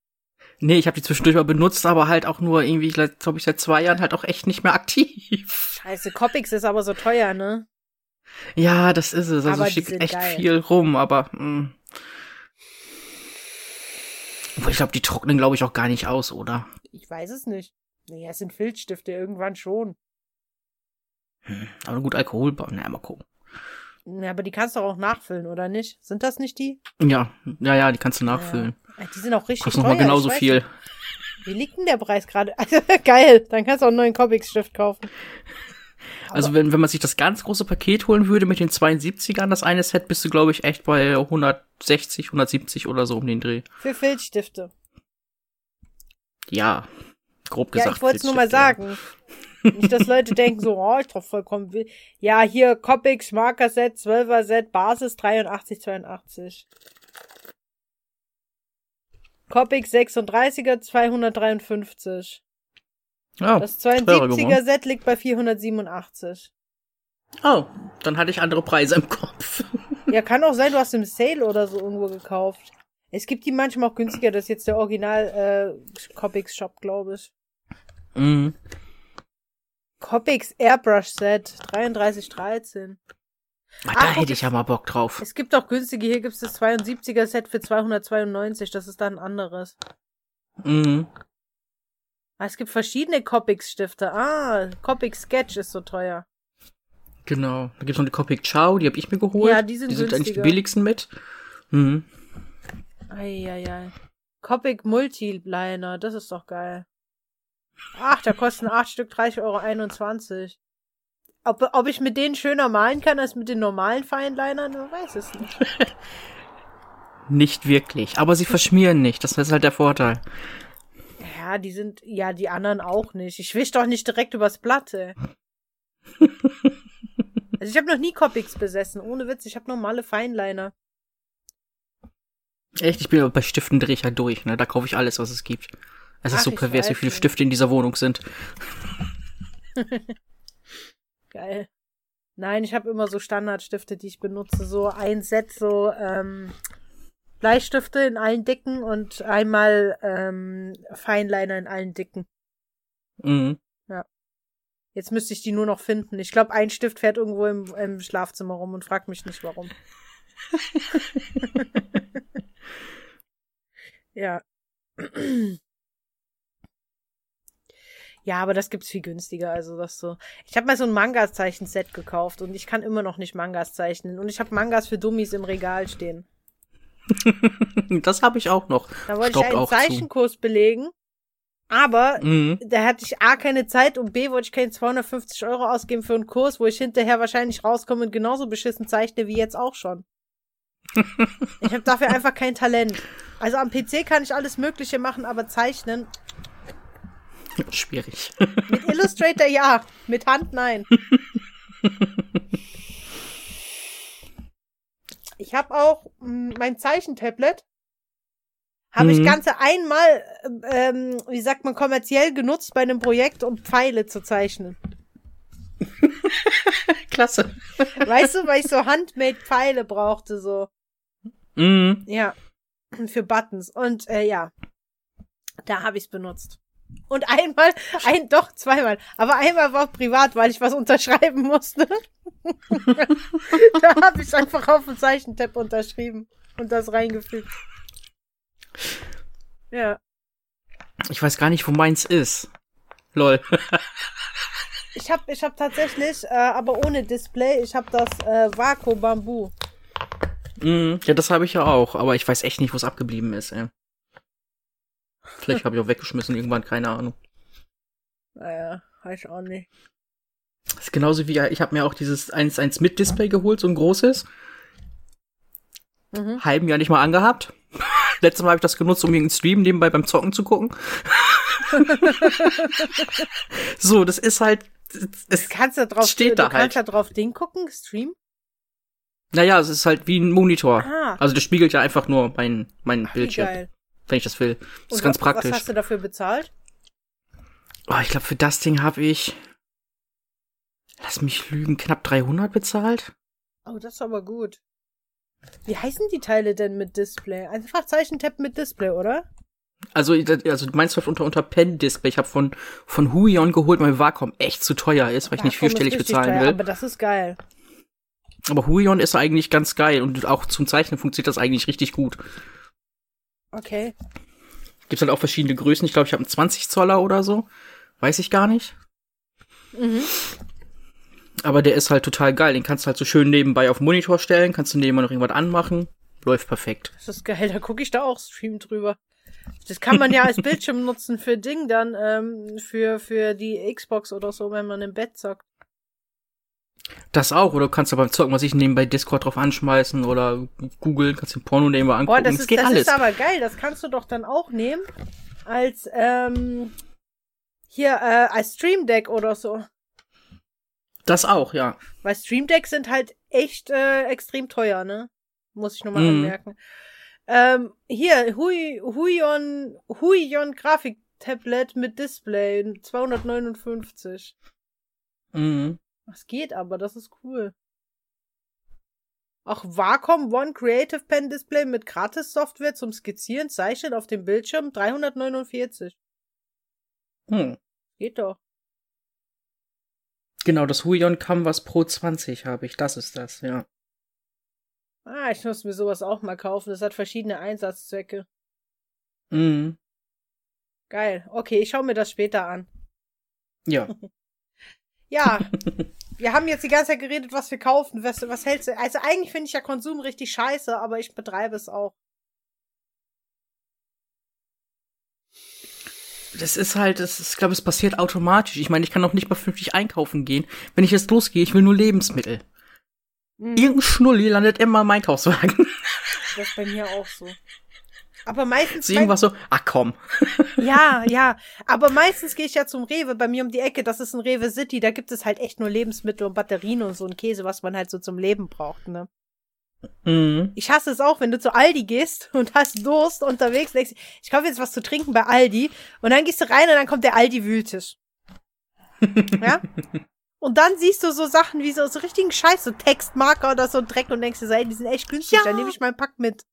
Nee, ich habe die zwischendurch mal benutzt, aber halt auch nur irgendwie, glaube ich, seit zwei Jahren halt auch echt nicht mehr aktiv. Scheiße, Copics ist aber so teuer, ne? Ja, das ist es. Also schickt echt geil. viel rum, aber. Mh. Obwohl, ich glaube, die trocknen, glaube ich, auch gar nicht aus, oder? Ich weiß es nicht. Naja, es sind Filzstifte, irgendwann schon. Hm. Aber gut, Alkohol, na, mal gucken. Ja, aber die kannst du auch nachfüllen, oder nicht? Sind das nicht die? Ja, ja, ja, die kannst du nachfüllen. Ja. Die sind auch richtig Kostet teuer. nochmal genauso viel. Wie liegt denn der Preis gerade? Also, geil, dann kannst du auch einen neuen Comics-Stift kaufen. Also wenn, wenn man sich das ganz große Paket holen würde mit den 72ern, das eine Set, bist du, glaube ich, echt bei 160, 170 oder so um den Dreh. Für Filzstifte. Ja, grob Ja, gesagt. ich wollte es nur mal Filzstift, ja. Nicht, dass Leute denken so, oh, ist doch vollkommen wild. Ja, hier Copics, Marker-Set, 12er Set, Basis 83, 82. Copics 36er 253. Oh, Das teurer 72er geworden. Set liegt bei 487. Oh, dann hatte ich andere Preise im Kopf. Ja, kann auch sein, du hast im Sale oder so irgendwo gekauft. Es gibt die manchmal auch günstiger, das ist jetzt der Original äh, Copics Shop, glaube ich. mhm. Copics Airbrush Set 3313. Ah, Ah, da hätte ich ja mal Bock drauf. Es gibt auch günstige, hier gibt es das 72er Set für 292, das ist dann ein anderes. Mhm. Ah, es gibt verschiedene Copics Stifte. Ah, Copics Sketch ist so teuer. Genau. Da gibt's noch die Copic Ciao, die habe ich mir geholt. Ja, die sind Die sind eigentlich die billigsten mit. Mhm. Eieiei. Copic Multiliner, das ist doch geil. Ach, da kosten acht Stück 30,21 Euro. Ob, ob ich mit denen schöner malen kann als mit den normalen Feinlinern, man weiß es nicht. Nicht wirklich. Aber sie verschmieren nicht. Das ist halt der Vorteil. Ja, die sind, ja, die anderen auch nicht. Ich wisch doch nicht direkt übers Blatt, ey. Also ich habe noch nie Copics besessen, ohne Witz. Ich habe normale Feinliner. Echt, ich bin aber bei Stiften dreh ich halt durch, ne? Da kaufe ich alles, was es gibt. Es ist so pervers, wie viele nicht. Stifte in dieser Wohnung sind. Geil. Nein, ich habe immer so Standardstifte, die ich benutze. So ein Set, so ähm, Bleistifte in allen Dicken und einmal ähm, Feinliner in allen Dicken. Mhm. Jetzt müsste ich die nur noch finden. Ich glaube, ein Stift fährt irgendwo im, im Schlafzimmer rum und fragt mich nicht warum. ja. Ja, aber das gibt's viel günstiger, also das so. Ich habe mal so ein Mangas-Zeichen-Set gekauft und ich kann immer noch nicht Mangas zeichnen und ich habe Mangas für Dummies im Regal stehen. Das habe ich auch noch. Da wollte ich Staubt einen auch zu. Zeichenkurs belegen, aber Mhm. da hatte ich A keine Zeit und B wollte ich keine 250 Euro ausgeben für einen Kurs, wo ich hinterher wahrscheinlich rauskomme und genauso beschissen zeichne wie jetzt auch schon. ich habe dafür einfach kein Talent. Also am PC kann ich alles Mögliche machen, aber zeichnen Schwierig. mit Illustrator ja, mit Hand nein. Ich habe auch mh, mein Zeichentablet. Habe ich Mhm. ganze einmal, ähm, wie sagt man, kommerziell genutzt bei einem Projekt, um Pfeile zu zeichnen. Klasse. Weißt du, weil ich so handmade Pfeile brauchte, so. Mhm. Ja. Für Buttons. Und äh, ja. Da habe ich's benutzt. Und einmal, ein, doch, zweimal. Aber einmal war privat, weil ich was unterschreiben musste. da habe ich einfach auf dem Zeichentab unterschrieben und das reingefügt. Ja. Ich weiß gar nicht, wo meins ist. Lol. Ich habe ich hab tatsächlich, äh, aber ohne Display, ich habe das äh, Vaku Bambu. Mhm. Ja, das habe ich ja auch, aber ich weiß echt nicht, wo es abgeblieben ist, ey. Vielleicht habe ich auch weggeschmissen irgendwann, keine Ahnung. Naja, weiß ich auch nicht. Das ist genauso wie, ich habe mir auch dieses 1.1 mit Display geholt, so ein großes. Mhm. Halben Jahr nicht mal angehabt. Letztes Mal habe ich das genutzt, um irgendeinen Stream nebenbei beim Zocken zu gucken. so, das ist halt, es, Kannst du drauf, Steht du da kannst halt. da drauf Ding gucken, Stream? naja, es ist halt wie ein Monitor. Ah. Also das spiegelt ja einfach nur mein, mein Ach, Bildschirm, geil. Wenn ich das will. Das ist ganz was, praktisch. Was hast du dafür bezahlt? Oh, ich glaube, für das Ding habe ich, lass mich lügen, knapp 300 bezahlt. Oh, das ist aber gut. Wie heißen die Teile denn mit Display? Einfach Zeichentab mit Display, oder? Also, also du meinst unter, unter Pen Display. Ich habe von, von Huion geholt, weil Wacom echt zu teuer ist, weil ich nicht vierstellig bezahlen teuer, will. Aber das ist geil. Aber Huion ist eigentlich ganz geil und auch zum Zeichnen funktioniert das eigentlich richtig gut. Okay. Gibt halt auch verschiedene Größen. Ich glaube, ich habe einen 20 Zoller oder so. Weiß ich gar nicht. Mhm. Aber der ist halt total geil. Den kannst du halt so schön nebenbei auf den Monitor stellen, kannst du nebenbei noch irgendwas anmachen. Läuft perfekt. Das ist geil, da gucke ich da auch Stream drüber. Das kann man ja als Bildschirm nutzen für Ding dann, ähm, für, für die Xbox oder so, wenn man im Bett zockt. Das auch, oder du kannst aber beim Zocken was ich nebenbei Discord drauf anschmeißen oder googeln, kannst den Porno nebenbei angucken. Boah, das, ist, das alles. ist aber geil, das kannst du doch dann auch nehmen als ähm, hier äh, als Stream Deck oder so. Das auch, ja. Weil Stream Decks sind halt echt äh, extrem teuer, ne? Muss ich nochmal mm. anmerken. Ähm, hier, Hui, Huion, Huion Grafiktablet mit Display, 259. Mhm. Das geht aber, das ist cool. Auch Wacom One Creative Pen Display mit Gratis-Software zum Skizzieren, Zeichnen auf dem Bildschirm 349. Hm. Geht doch. Genau, das Huion Canvas Pro 20 habe ich. Das ist das, ja. Ah, ich muss mir sowas auch mal kaufen. Das hat verschiedene Einsatzzwecke. Mhm. Geil. Okay, ich schaue mir das später an. Ja. Ja, wir haben jetzt die ganze Zeit geredet, was wir kaufen. Was, was hältst du? Also eigentlich finde ich ja Konsum richtig scheiße, aber ich betreibe es auch. Das ist halt, das ist, ich glaube, es passiert automatisch. Ich meine, ich kann auch nicht mal vernünftig einkaufen gehen. Wenn ich jetzt losgehe, ich will nur Lebensmittel. Mhm. Irgendein Schnulli landet immer im Einkaufswagen. Das ist bei mir auch so. Aber meistens. So irgendwas so, ach komm. Ja, ja. Aber meistens gehe ich ja zum Rewe bei mir um die Ecke. Das ist ein Rewe City. Da gibt es halt echt nur Lebensmittel und Batterien und so ein Käse, was man halt so zum Leben braucht, ne? Mhm. Ich hasse es auch, wenn du zu Aldi gehst und hast Durst unterwegs, denkst, ich kaufe jetzt was zu trinken bei Aldi und dann gehst du rein und dann kommt der Aldi-Wühltisch. ja? Und dann siehst du so Sachen wie so, so richtigen Scheiß, so Textmarker oder so Dreck und denkst dir, ey, die sind echt günstig, ja. dann nehme ich meinen Pack mit.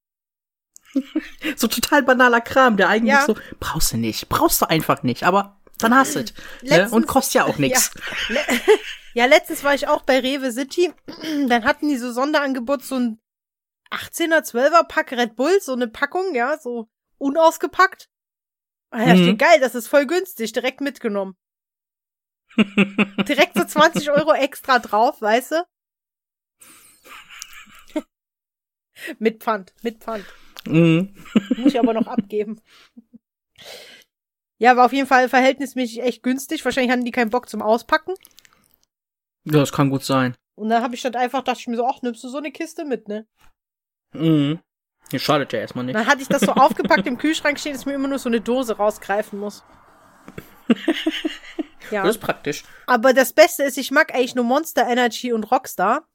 so total banaler Kram, der eigentlich ja. so, brauchst du nicht, brauchst du einfach nicht, aber dann hast du es. Ne? Und kostet ja auch nichts. Ja. ja, letztens war ich auch bei Rewe City, dann hatten die so Sonderangebot, so ein 18er, 12er Pack Red Bull, so eine Packung, ja, so unausgepackt. Ah, ja, mhm. steht geil, das ist voll günstig, direkt mitgenommen. direkt so 20 Euro extra drauf, weißt du? mit Pfand, mit Pfand. Mhm. Muss ich aber noch abgeben. Ja, war auf jeden Fall verhältnismäßig echt günstig. Wahrscheinlich hatten die keinen Bock zum Auspacken. Ja, das kann gut sein. Und dann habe ich dann einfach, dachte ich mir so, ach, nimmst du so eine Kiste mit, ne? Mhm. Ja, schadet ja erstmal nicht. Dann hatte ich das so aufgepackt im Kühlschrank stehen, dass mir immer nur so eine Dose rausgreifen muss. ja. Das ist praktisch. Aber das Beste ist, ich mag eigentlich nur Monster Energy und Rockstar.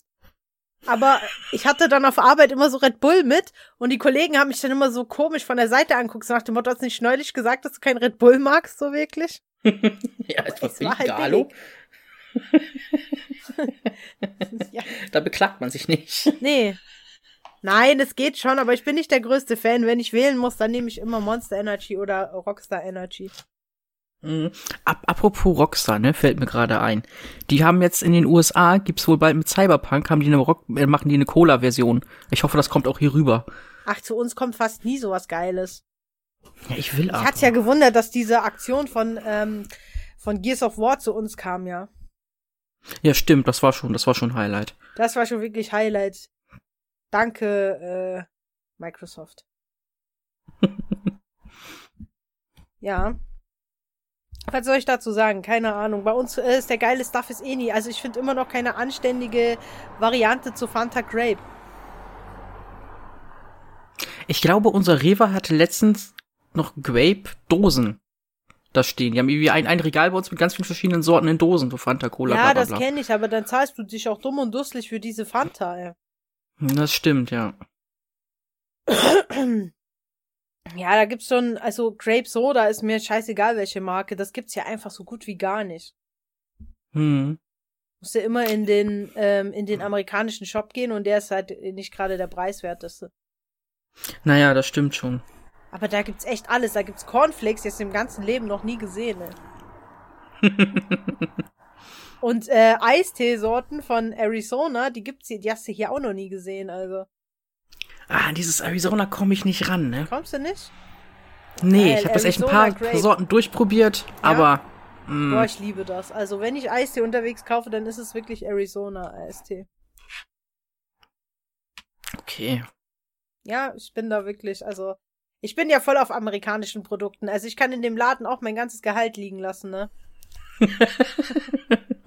Aber ich hatte dann auf Arbeit immer so Red Bull mit und die Kollegen haben mich dann immer so komisch von der Seite anguckt, so nach dem Motto, hast du nicht neulich gesagt, dass du kein Red Bull magst, so wirklich? ja, etwas war halt hallo. ja. Da beklagt man sich nicht. Nee. Nein, es geht schon, aber ich bin nicht der größte Fan. Wenn ich wählen muss, dann nehme ich immer Monster Energy oder Rockstar Energy. Mhm. apropos Rockstar, ne, fällt mir gerade ein. Die haben jetzt in den USA, gibt's wohl bald mit Cyberpunk, haben die eine Rock, äh, machen die eine Cola-Version. Ich hoffe, das kommt auch hier rüber. Ach, zu uns kommt fast nie sowas Geiles. Ja, ich will auch. Ich hat's ja gewundert, dass diese Aktion von, ähm, von Gears of War zu uns kam, ja. Ja, stimmt, das war schon, das war schon Highlight. Das war schon wirklich Highlight. Danke, äh, Microsoft. ja. Was soll ich dazu sagen? Keine Ahnung. Bei uns äh, ist der geile Stuff ist eh nie. Also ich finde immer noch keine anständige Variante zu Fanta Grape. Ich glaube, unser Rewe hatte letztens noch Grape-Dosen da stehen. Die haben irgendwie ein, ein Regal bei uns mit ganz vielen verschiedenen Sorten in Dosen, so Fanta, Cola, Ja, bla, bla, bla. das kenne ich, aber dann zahlst du dich auch dumm und dusselig für diese Fanta, ey. Das stimmt, ja. Ja, da gibt's schon, also Grape Soda ist mir scheißegal, welche Marke. Das gibt's ja einfach so gut wie gar nicht. Hm. Musst ja immer in den, ähm, in den amerikanischen Shop gehen und der ist halt nicht gerade der preiswerteste. Naja, das stimmt schon. Aber da gibt's echt alles. Da gibt's Cornflakes, die hast du im ganzen Leben noch nie gesehen, ey. Und äh, Eisteesorten von Arizona, die gibt's hier, die hast du hier auch noch nie gesehen, also. Ah, an dieses Arizona komme ich nicht ran, ne? Kommst du nicht? Nee, Geil, ich habe das echt ein paar Grape. Sorten durchprobiert, aber mm, Boah, ich liebe das. Also, wenn ich Eistee unterwegs kaufe, dann ist es wirklich Arizona Eistee. okay. Ja, ich bin da wirklich, also, ich bin ja voll auf amerikanischen Produkten. Also, ich kann in dem Laden auch mein ganzes Gehalt liegen lassen, ne?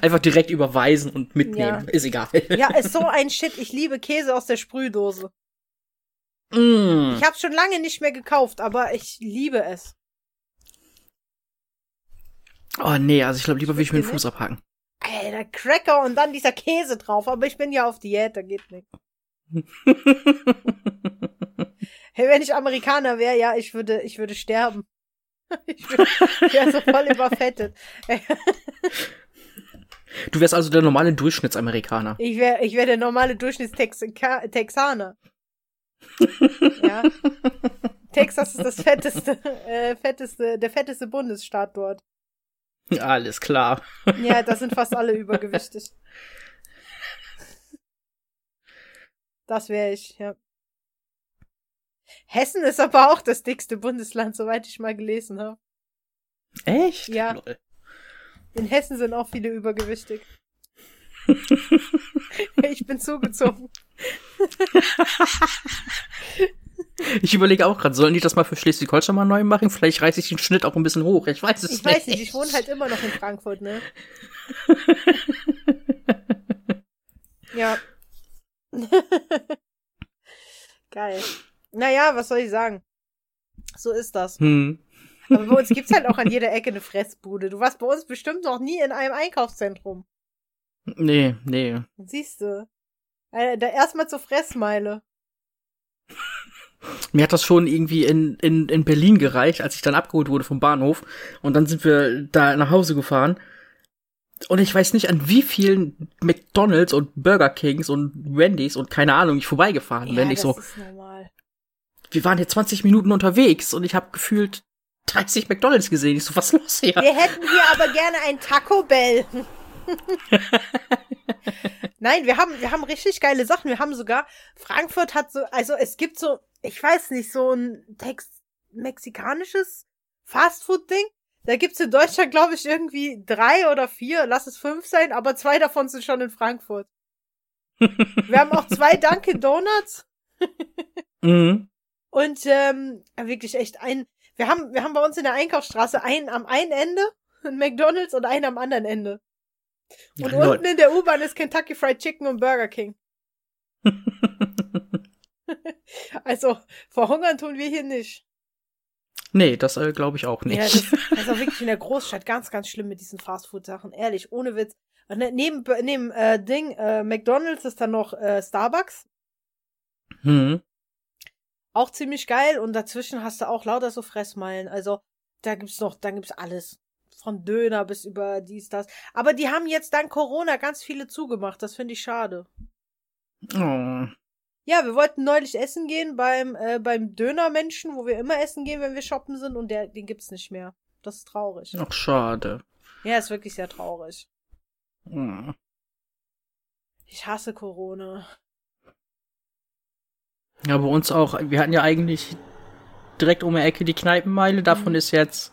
Einfach direkt überweisen und mitnehmen. Ist egal. Ja, ist so ein Shit. Ich liebe Käse aus der Sprühdose. mm. Ich habe schon lange nicht mehr gekauft, aber ich liebe es. Oh nee, also ich glaube, lieber würde ich mir den Fuß abhaken. Alter, Cracker und dann dieser Käse drauf. Aber ich bin ja auf Diät, da geht nichts. Hey, wenn ich Amerikaner wäre, ja, ich würde, ich würde sterben. Ich wäre so voll überfettet. Du wärst also der normale Durchschnittsamerikaner. Ich wäre ich wär der normale Durchschnittstexaner. ja. Texas ist das fetteste, äh, fetteste, der fetteste Bundesstaat dort. Alles klar. Ja, da sind fast alle übergewichtig. Das wäre ich, ja. Hessen ist aber auch das dickste Bundesland, soweit ich mal gelesen habe. Echt? Ja. Lol. In Hessen sind auch viele übergewichtig. ich bin zugezogen. Ich überlege auch gerade, sollen die das mal für Schleswig-Holstein mal neu machen? Vielleicht reiße ich den Schnitt auch ein bisschen hoch. Ich weiß es Ich nicht. weiß nicht, ich wohne halt immer noch in Frankfurt, ne? ja. Geil. Naja, was soll ich sagen? So ist das. Hm. Aber bei uns gibt's halt auch an jeder Ecke eine Fressbude. Du warst bei uns bestimmt noch nie in einem Einkaufszentrum. Nee, nee. Siehst du. Äh, Da erstmal zur Fressmeile. Mir hat das schon irgendwie in, in, in Berlin gereicht, als ich dann abgeholt wurde vom Bahnhof. Und dann sind wir da nach Hause gefahren. Und ich weiß nicht, an wie vielen McDonalds und Burger Kings und Wendy's und keine Ahnung ich vorbeigefahren bin. Ich das so, ist normal. wir waren hier 20 Minuten unterwegs und ich habe gefühlt 30 McDonalds gesehen. Ich so, was los hier? Wir hätten hier aber gerne ein Taco Bell. Nein, wir haben, wir haben richtig geile Sachen. Wir haben sogar, Frankfurt hat so, also es gibt so, ich weiß nicht, so ein Text, mexikanisches Fastfood-Ding. Da gibt's in Deutschland, glaube ich, irgendwie drei oder vier, lass es fünf sein, aber zwei davon sind schon in Frankfurt. Wir haben auch zwei Dunkin' Donuts Mhm. und ähm, wirklich echt ein. Wir haben, wir haben bei uns in der Einkaufsstraße einen am einen Ende, ein McDonalds und einen am anderen Ende. Und Lol. unten in der U-Bahn ist Kentucky Fried Chicken und Burger King. Also, verhungern tun wir hier nicht. nee, das äh, glaube ich auch nicht. Ja, das, das ist auch wirklich in der Großstadt ganz, ganz schlimm mit diesen Fastfood-Sachen. Ehrlich, ohne Witz. Ne- neben, neben äh, Ding, äh, McDonalds ist dann noch äh, Starbucks. hm. Auch ziemlich geil. Und dazwischen hast du auch lauter so Fressmeilen. Also, da gibt's noch, da gibt's alles. Von Döner bis über dies, das. Aber die haben jetzt dank Corona ganz viele zugemacht. Das finde ich schade. Oh. Ja, wir wollten neulich essen gehen beim, äh, beim Dönermenschen, wo wir immer essen gehen, wenn wir shoppen sind, und der, den gibt's nicht mehr. Das ist traurig. Ach, schade. Ja, ist wirklich sehr traurig. Hm. Ich hasse Corona. Ja, bei uns auch. Wir hatten ja eigentlich direkt um die Ecke die Kneipenmeile. Davon Mhm. ist jetzt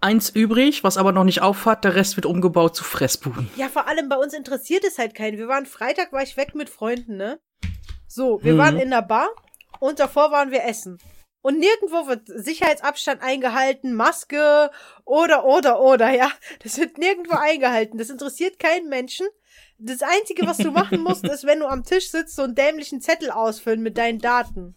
eins übrig, was aber noch nicht auffahrt. Der Rest wird umgebaut zu Fressbuden. Ja, vor allem bei uns interessiert es halt keinen. Wir waren Freitag, war ich weg mit Freunden, ne? So, wir Mhm. waren in der Bar und davor waren wir essen. Und nirgendwo wird Sicherheitsabstand eingehalten, Maske oder, oder, oder, ja. Das wird nirgendwo eingehalten. Das interessiert keinen Menschen. Das Einzige, was du machen musst, ist, wenn du am Tisch sitzt, so einen dämlichen Zettel ausfüllen mit deinen Daten.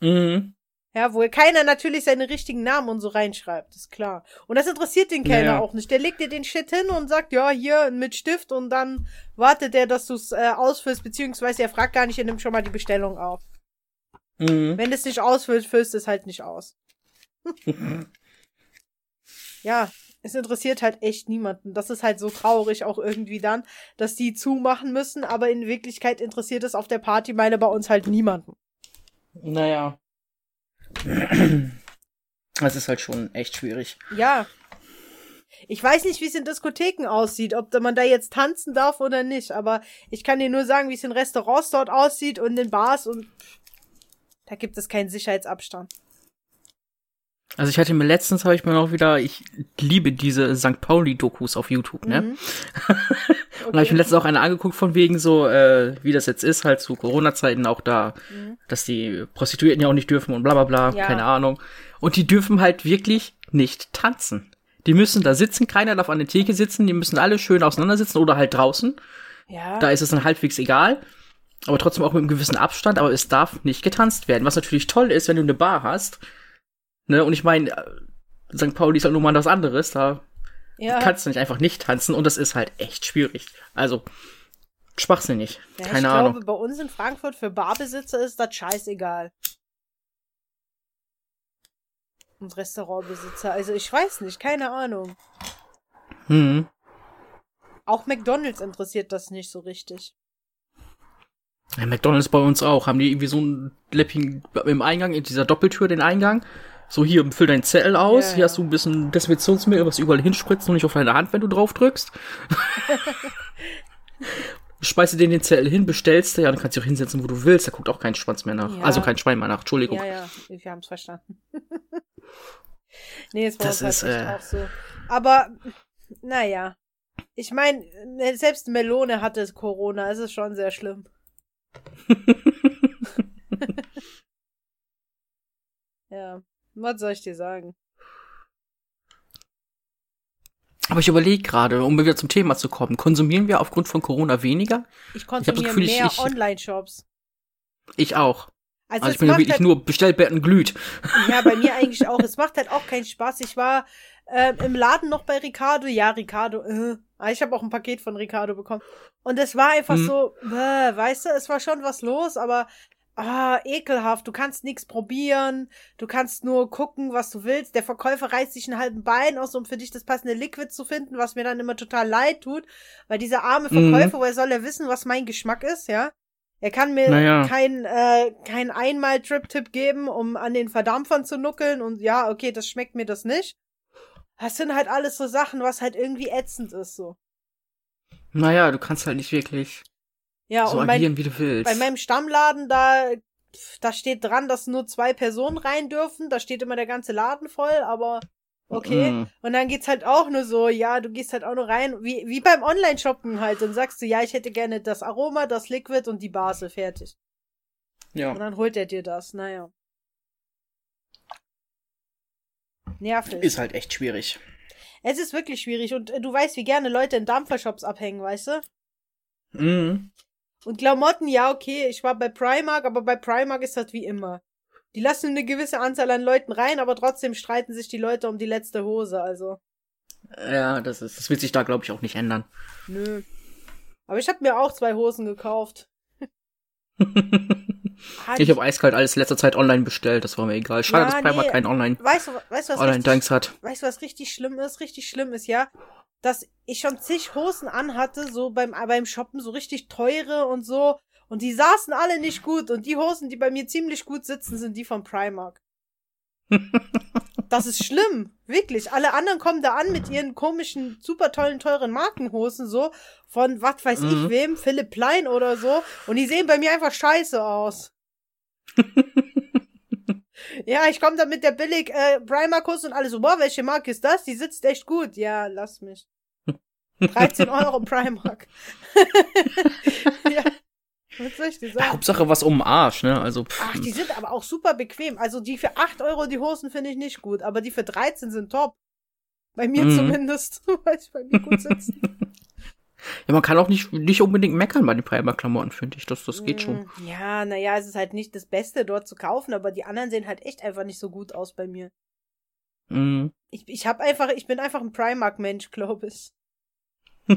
Mhm. Ja, wo keiner natürlich seine richtigen Namen und so reinschreibt, ist klar. Und das interessiert den keiner Ja. auch nicht. Der legt dir den Shit hin und sagt, ja, hier mit Stift und dann wartet er, dass du es äh, ausfüllst, beziehungsweise er fragt gar nicht, er nimmt schon mal die Bestellung auf. Mhm. Wenn du es nicht ausfüllst, füllst du es halt nicht aus. ja, es interessiert halt echt niemanden. Das ist halt so traurig auch irgendwie dann, dass die zumachen müssen, aber in Wirklichkeit interessiert es auf der Partymeile bei uns halt niemanden. Naja. Das ist halt schon echt schwierig. Ja. Ich weiß nicht, wie es in Diskotheken aussieht, ob man da jetzt tanzen darf oder nicht, aber ich kann dir nur sagen, wie es in Restaurants dort aussieht und in Bars und da gibt es keinen Sicherheitsabstand. Also ich hatte mir letztens habe ich mir noch wieder, ich liebe diese St. Pauli-Dokus auf YouTube, ne? Mhm. Okay. und habe ich mir letztens auch eine angeguckt von wegen so, äh, wie das jetzt ist, halt zu Corona-Zeiten auch da, mhm. dass die Prostituierten ja auch nicht dürfen und bla bla bla, ja. keine Ahnung. Und die dürfen halt wirklich nicht tanzen. Die müssen da sitzen, keiner darf an der Theke sitzen, die müssen alle schön auseinandersitzen oder halt draußen. Ja. Da ist es dann halbwegs egal. Aber trotzdem auch mit einem gewissen Abstand, aber es darf nicht getanzt werden. Was natürlich toll ist, wenn du eine Bar hast. Ne, und ich meine, St. Pauli ist halt nur mal was anderes, da ja. kannst du nicht einfach nicht tanzen und das ist halt echt schwierig. Also, schwachsinnig. Ja, Keine ich Ahnung. Ich glaube, bei uns in Frankfurt für Barbesitzer ist das scheißegal und Restaurantbesitzer. Also ich weiß nicht, keine Ahnung. Hm. Auch McDonalds interessiert das nicht so richtig. Ja, McDonalds bei uns auch. Haben die irgendwie so ein Läppchen im Eingang, in dieser Doppeltür den Eingang. So hier, füll deinen Zettel aus. Ja, hier hast du ein bisschen Desinfektionsmittel, was überall hinspritzt und nicht auf deine Hand, wenn du drauf drückst. Speise den den Zettel hin, bestellst du, ja, dann kannst du auch hinsetzen, wo du willst. Da guckt auch kein Schwanz mehr nach. Ja. Also kein Schwein mehr nach, Entschuldigung. Ja, ja, wir haben es verstanden. nee, es war das ist, halt äh... auch so. Aber, naja. Ich meine, selbst Melone hatte Corona, es ist schon sehr schlimm. ja, was soll ich dir sagen? Aber ich überlege gerade, um wieder zum Thema zu kommen, konsumieren wir aufgrund von Corona weniger? Ich konsumiere mehr Online-Shops. Ich auch. Also, also ich bin ja wirklich halt, nur Bestellbetten glüht. Ja, bei mir eigentlich auch. Es macht halt auch keinen Spaß. Ich war äh, im Laden noch bei Ricardo. Ja, Ricardo. Äh. Ah, ich habe auch ein Paket von Ricardo bekommen. Und es war einfach hm. so, äh, weißt du, es war schon was los, aber ah, ekelhaft, du kannst nichts probieren, du kannst nur gucken, was du willst. Der Verkäufer reißt sich einen halben Bein aus, um für dich das passende Liquid zu finden, was mir dann immer total leid tut, weil dieser arme mhm. Verkäufer, mhm. woher soll er wissen, was mein Geschmack ist, ja? Er kann mir naja. kein, äh, kein Einmal-Trip-Tipp geben, um an den Verdampfern zu nuckeln und ja, okay, das schmeckt mir das nicht. Das sind halt alles so Sachen, was halt irgendwie ätzend ist, so. Naja, du kannst halt nicht wirklich. Ja, so und agieren, mein, wie du willst. Bei meinem Stammladen, da, da steht dran, dass nur zwei Personen rein dürfen. Da steht immer der ganze Laden voll, aber okay. Mm. Und dann geht's halt auch nur so, ja, du gehst halt auch nur rein, wie, wie beim Online-Shoppen halt. Und sagst du, ja, ich hätte gerne das Aroma, das Liquid und die Basel fertig. Ja. Und dann holt er dir das, naja. Nervig. Ist halt echt schwierig. Es ist wirklich schwierig und äh, du weißt, wie gerne Leute in Dampfershops abhängen, weißt du? Mhm. Und Klamotten, ja, okay, ich war bei Primark, aber bei Primark ist das wie immer. Die lassen eine gewisse Anzahl an Leuten rein, aber trotzdem streiten sich die Leute um die letzte Hose, also. Ja, das ist, das wird sich da, glaube ich, auch nicht ändern. Nö. Aber ich habe mir auch zwei Hosen gekauft. ich habe eiskalt alles letzter Zeit online bestellt, das war mir egal. Schade, ja, dass Primark nee. kein Online, weißt du, weißt du, was Online Danks hat. Weißt du, was richtig schlimm ist? Richtig schlimm ist, ja dass ich schon zig Hosen anhatte, so beim, beim Shoppen, so richtig teure und so. Und die saßen alle nicht gut. Und die Hosen, die bei mir ziemlich gut sitzen, sind die von Primark. das ist schlimm. Wirklich. Alle anderen kommen da an mit ihren komischen, super tollen, teuren Markenhosen, so. Von, was weiß mhm. ich wem, Philipp Plein oder so. Und die sehen bei mir einfach scheiße aus. ja, ich komme da mit der billig äh, Primark-Hose und alles so, boah, welche Marke ist das? Die sitzt echt gut. Ja, lass mich. 13 Euro Primark. ja. Was soll ich dir sagen? Hauptsache was um den Arsch, ne? Also, Ach, die sind aber auch super bequem. Also die für 8 Euro die Hosen finde ich nicht gut, aber die für 13 sind top. Bei mir mhm. zumindest, weil sie bei mir gut sitzen. Ja, man kann auch nicht, nicht unbedingt meckern bei den Primark-Klamotten, finde ich. Das, das geht schon. Mm, ja, naja, es ist halt nicht das Beste dort zu kaufen, aber die anderen sehen halt echt einfach nicht so gut aus bei mir. Mhm. Ich, ich hab einfach, ich bin einfach ein Primark-Mensch, glaube ich.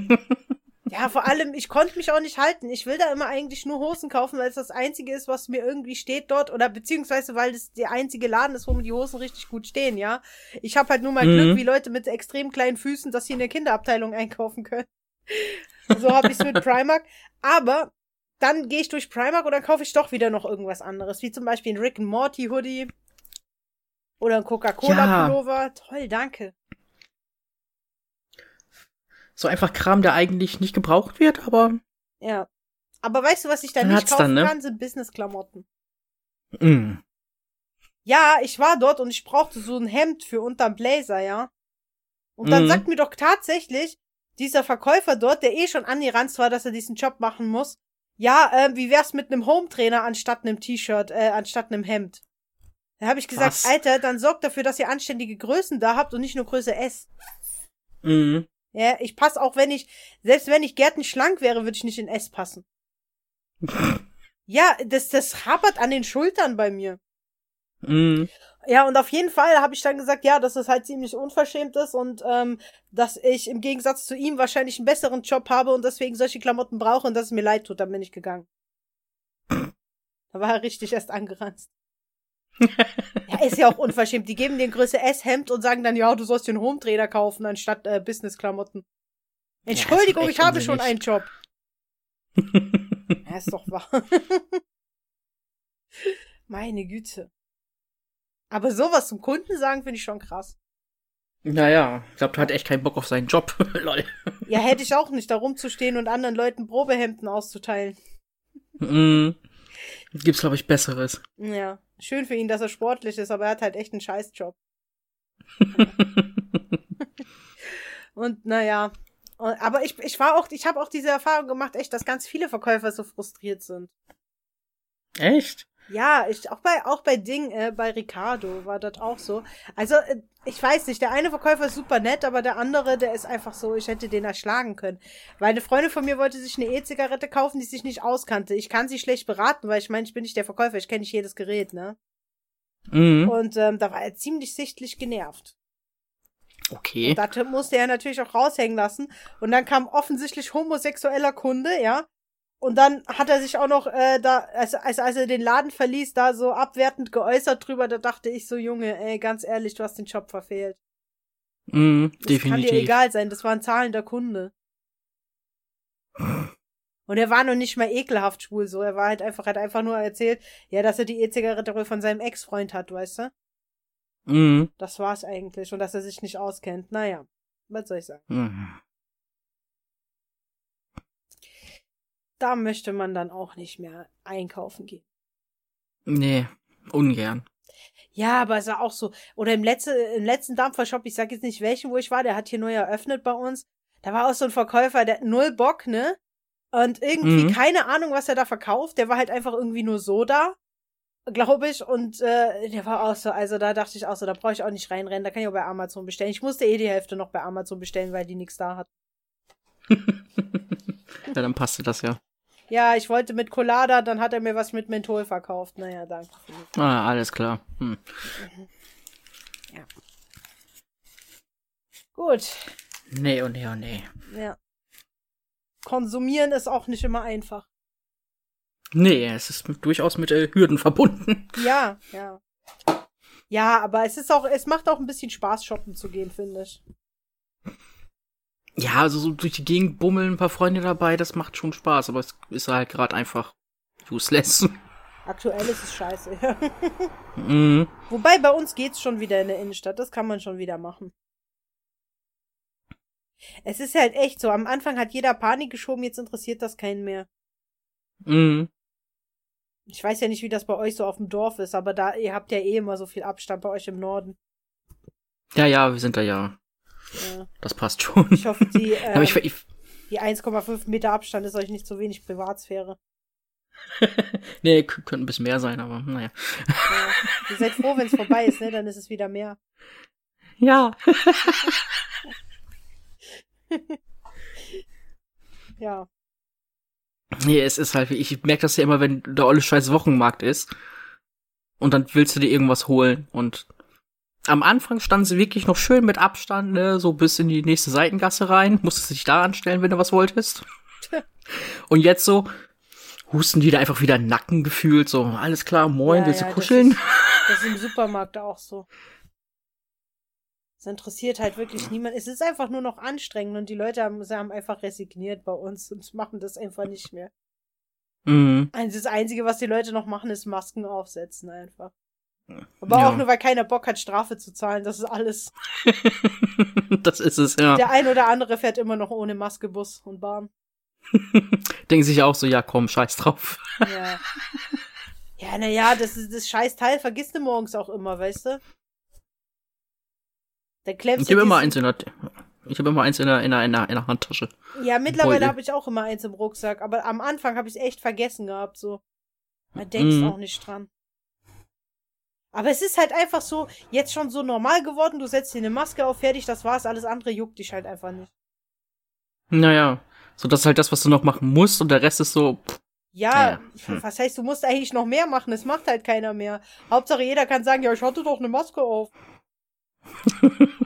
ja, vor allem, ich konnte mich auch nicht halten. Ich will da immer eigentlich nur Hosen kaufen, weil es das einzige ist, was mir irgendwie steht dort. Oder beziehungsweise, weil das der einzige Laden ist, wo mir die Hosen richtig gut stehen, ja. Ich habe halt nur mal mhm. Glück, wie Leute mit extrem kleinen Füßen, dass sie in der Kinderabteilung einkaufen können. So habe ich es mit Primark. Aber dann gehe ich durch Primark und dann kaufe ich doch wieder noch irgendwas anderes, wie zum Beispiel ein Rick and Morty Hoodie oder ein Coca-Cola Pullover. Ja. Toll, danke. So einfach Kram, der eigentlich nicht gebraucht wird, aber. Ja. Aber weißt du, was ich da nicht kaufen dann, ne? kann, sind Business-Klamotten. Mm. Ja, ich war dort und ich brauchte so ein Hemd für unterm Blazer, ja. Und dann mm. sagt mir doch tatsächlich dieser Verkäufer dort, der eh schon angeranzt war, dass er diesen Job machen muss, ja, äh, wie wär's mit einem Hometrainer anstatt einem T-Shirt, äh, anstatt einem Hemd? Da habe ich gesagt, Was? Alter, dann sorgt dafür, dass ihr anständige Größen da habt und nicht nur Größe S. Mhm. Ja, ich passe auch, wenn ich, selbst wenn ich gärtenschlank wäre, würde ich nicht in S passen. ja, das, das hapert an den Schultern bei mir. Mhm. Ja, und auf jeden Fall habe ich dann gesagt, ja, dass es halt ziemlich unverschämt ist und ähm, dass ich im Gegensatz zu ihm wahrscheinlich einen besseren Job habe und deswegen solche Klamotten brauche und dass es mir leid tut, dann bin ich gegangen. Da war er richtig erst angeranzt. ja, ist ja auch unverschämt. Die geben dir ein Größe S-Hemd und sagen dann, ja, du sollst den Home-Trainer kaufen anstatt äh, Business-Klamotten. Entschuldigung, ja, ich habe schon einen Job. ja, ist doch wahr. Meine Güte. Aber sowas zum Kunden sagen, finde ich schon krass. Naja, ich glaube, du hat echt keinen Bock auf seinen Job. Lol. Ja, hätte ich auch nicht, da rumzustehen und anderen Leuten Probehemden auszuteilen. Mm. Gibt's, glaube ich, Besseres. Ja. Schön für ihn, dass er sportlich ist, aber er hat halt echt einen Scheißjob. und naja. Aber ich, ich war auch, ich habe auch diese Erfahrung gemacht, echt, dass ganz viele Verkäufer so frustriert sind. Echt? Ja, ich, auch bei, auch bei Ding, äh, bei Ricardo war das auch so. Also, äh, ich weiß nicht, der eine Verkäufer ist super nett, aber der andere, der ist einfach so, ich hätte den erschlagen können. Weil eine Freundin von mir wollte sich eine E-Zigarette kaufen, die sich nicht auskannte. Ich kann sie schlecht beraten, weil ich meine, ich bin nicht der Verkäufer, ich kenne nicht jedes Gerät, ne? Mhm. Und ähm, da war er ziemlich sichtlich genervt. Okay. Und das musste er natürlich auch raushängen lassen. Und dann kam offensichtlich homosexueller Kunde, ja, und dann hat er sich auch noch äh, da, als, als, als er den Laden verließ, da so abwertend geäußert drüber. Da dachte ich so, Junge, ey, ganz ehrlich, du hast den Job verfehlt. Das definitiv. kann dir egal sein, das war ein zahlender Kunde. Und er war noch nicht mal ekelhaft schwul, so. Er war halt einfach, hat einfach nur erzählt, ja, dass er die E-Zigarette wohl von seinem Ex-Freund hat, weißt du? Mhm. Das war's eigentlich. Und dass er sich nicht auskennt. Naja, was soll ich sagen? Mhm. Da möchte man dann auch nicht mehr einkaufen gehen. Nee, ungern. Ja, aber es war auch so. Oder im, letzte, im letzten Dampfershop, ich sag jetzt nicht welchen, wo ich war, der hat hier neu eröffnet bei uns. Da war auch so ein Verkäufer, der hat null Bock, ne? Und irgendwie mhm. keine Ahnung, was er da verkauft. Der war halt einfach irgendwie nur so da, glaube ich. Und äh, der war auch so, also da dachte ich auch so, da brauche ich auch nicht reinrennen, da kann ich auch bei Amazon bestellen. Ich musste eh die Hälfte noch bei Amazon bestellen, weil die nichts da hat. ja, dann passte das ja. Ja, ich wollte mit Colada, dann hat er mir was mit Menthol verkauft. Naja, danke. Ah, alles klar. Hm. Ja. Gut. Nee und oh nee und oh nee. Ja. Konsumieren ist auch nicht immer einfach. Nee, es ist durchaus mit äh, Hürden verbunden. Ja, ja. Ja, aber es ist auch, es macht auch ein bisschen Spaß, shoppen zu gehen, finde ich. Ja, also so durch die Gegend bummeln, ein paar Freunde dabei, das macht schon Spaß, aber es ist halt gerade einfach useless. Aktuell ist es scheiße, ja. mhm. Wobei bei uns geht's schon wieder in der Innenstadt, das kann man schon wieder machen. Es ist halt echt so, am Anfang hat jeder Panik geschoben, jetzt interessiert das keinen mehr. Mhm. Ich weiß ja nicht, wie das bei euch so auf dem Dorf ist, aber da, ihr habt ja eh immer so viel Abstand bei euch im Norden. Ja, ja, wir sind da ja ja. Das passt schon. Ich hoffe, die, äh, ich, ich, die 1,5 Meter Abstand ist euch nicht zu wenig Privatsphäre. nee, könnte ein bisschen mehr sein, aber naja. Ja, ihr seid froh, wenn es vorbei ist, ne? Dann ist es wieder mehr. Ja. ja. Nee, es ist halt, ich merke das ja immer, wenn der olle scheiß Wochenmarkt ist. Und dann willst du dir irgendwas holen und am Anfang standen sie wirklich noch schön mit Abstand, ne, so bis in die nächste Seitengasse rein. Musstest du dich da anstellen, wenn du was wolltest. Und jetzt so husten die da einfach wieder Nacken gefühlt, so, alles klar, moin, ja, willst du kuscheln? Das ist, das ist im Supermarkt auch so. Es interessiert halt wirklich niemand. Es ist einfach nur noch anstrengend und die Leute haben, sie haben einfach resigniert bei uns und machen das einfach nicht mehr. Mhm. Also das Einzige, was die Leute noch machen, ist Masken aufsetzen einfach. Aber Ja. auch nur, weil keiner Bock hat, Strafe zu zahlen. Das ist alles. das ist es, ja. Der ein oder andere fährt immer noch ohne Maske Bus und Bahn. Denken sich auch so, ja komm, scheiß drauf. Ja. Ja, naja, das ist das scheiß Teil, vergisst du morgens auch immer, weißt du? Dann klemmst Ich habe immer eins in der, ich habe immer eins in der, in der, in der, in der Handtasche. Ja, mittlerweile habe ich auch immer eins im Rucksack, aber am Anfang habe ich es echt vergessen gehabt, so. Man denkt Mhm. auch nicht dran. Aber es ist halt einfach so, jetzt schon so normal geworden, du setzt dir eine Maske auf, fertig, das war's, alles andere juckt dich halt einfach nicht. Naja, so das ist halt das, was du noch machen musst und der Rest ist so, pff, Ja, Ja. Hm. was heißt, du musst eigentlich noch mehr machen, es macht halt keiner mehr. Hauptsache jeder kann sagen, ja, ich hatte doch eine Maske auf.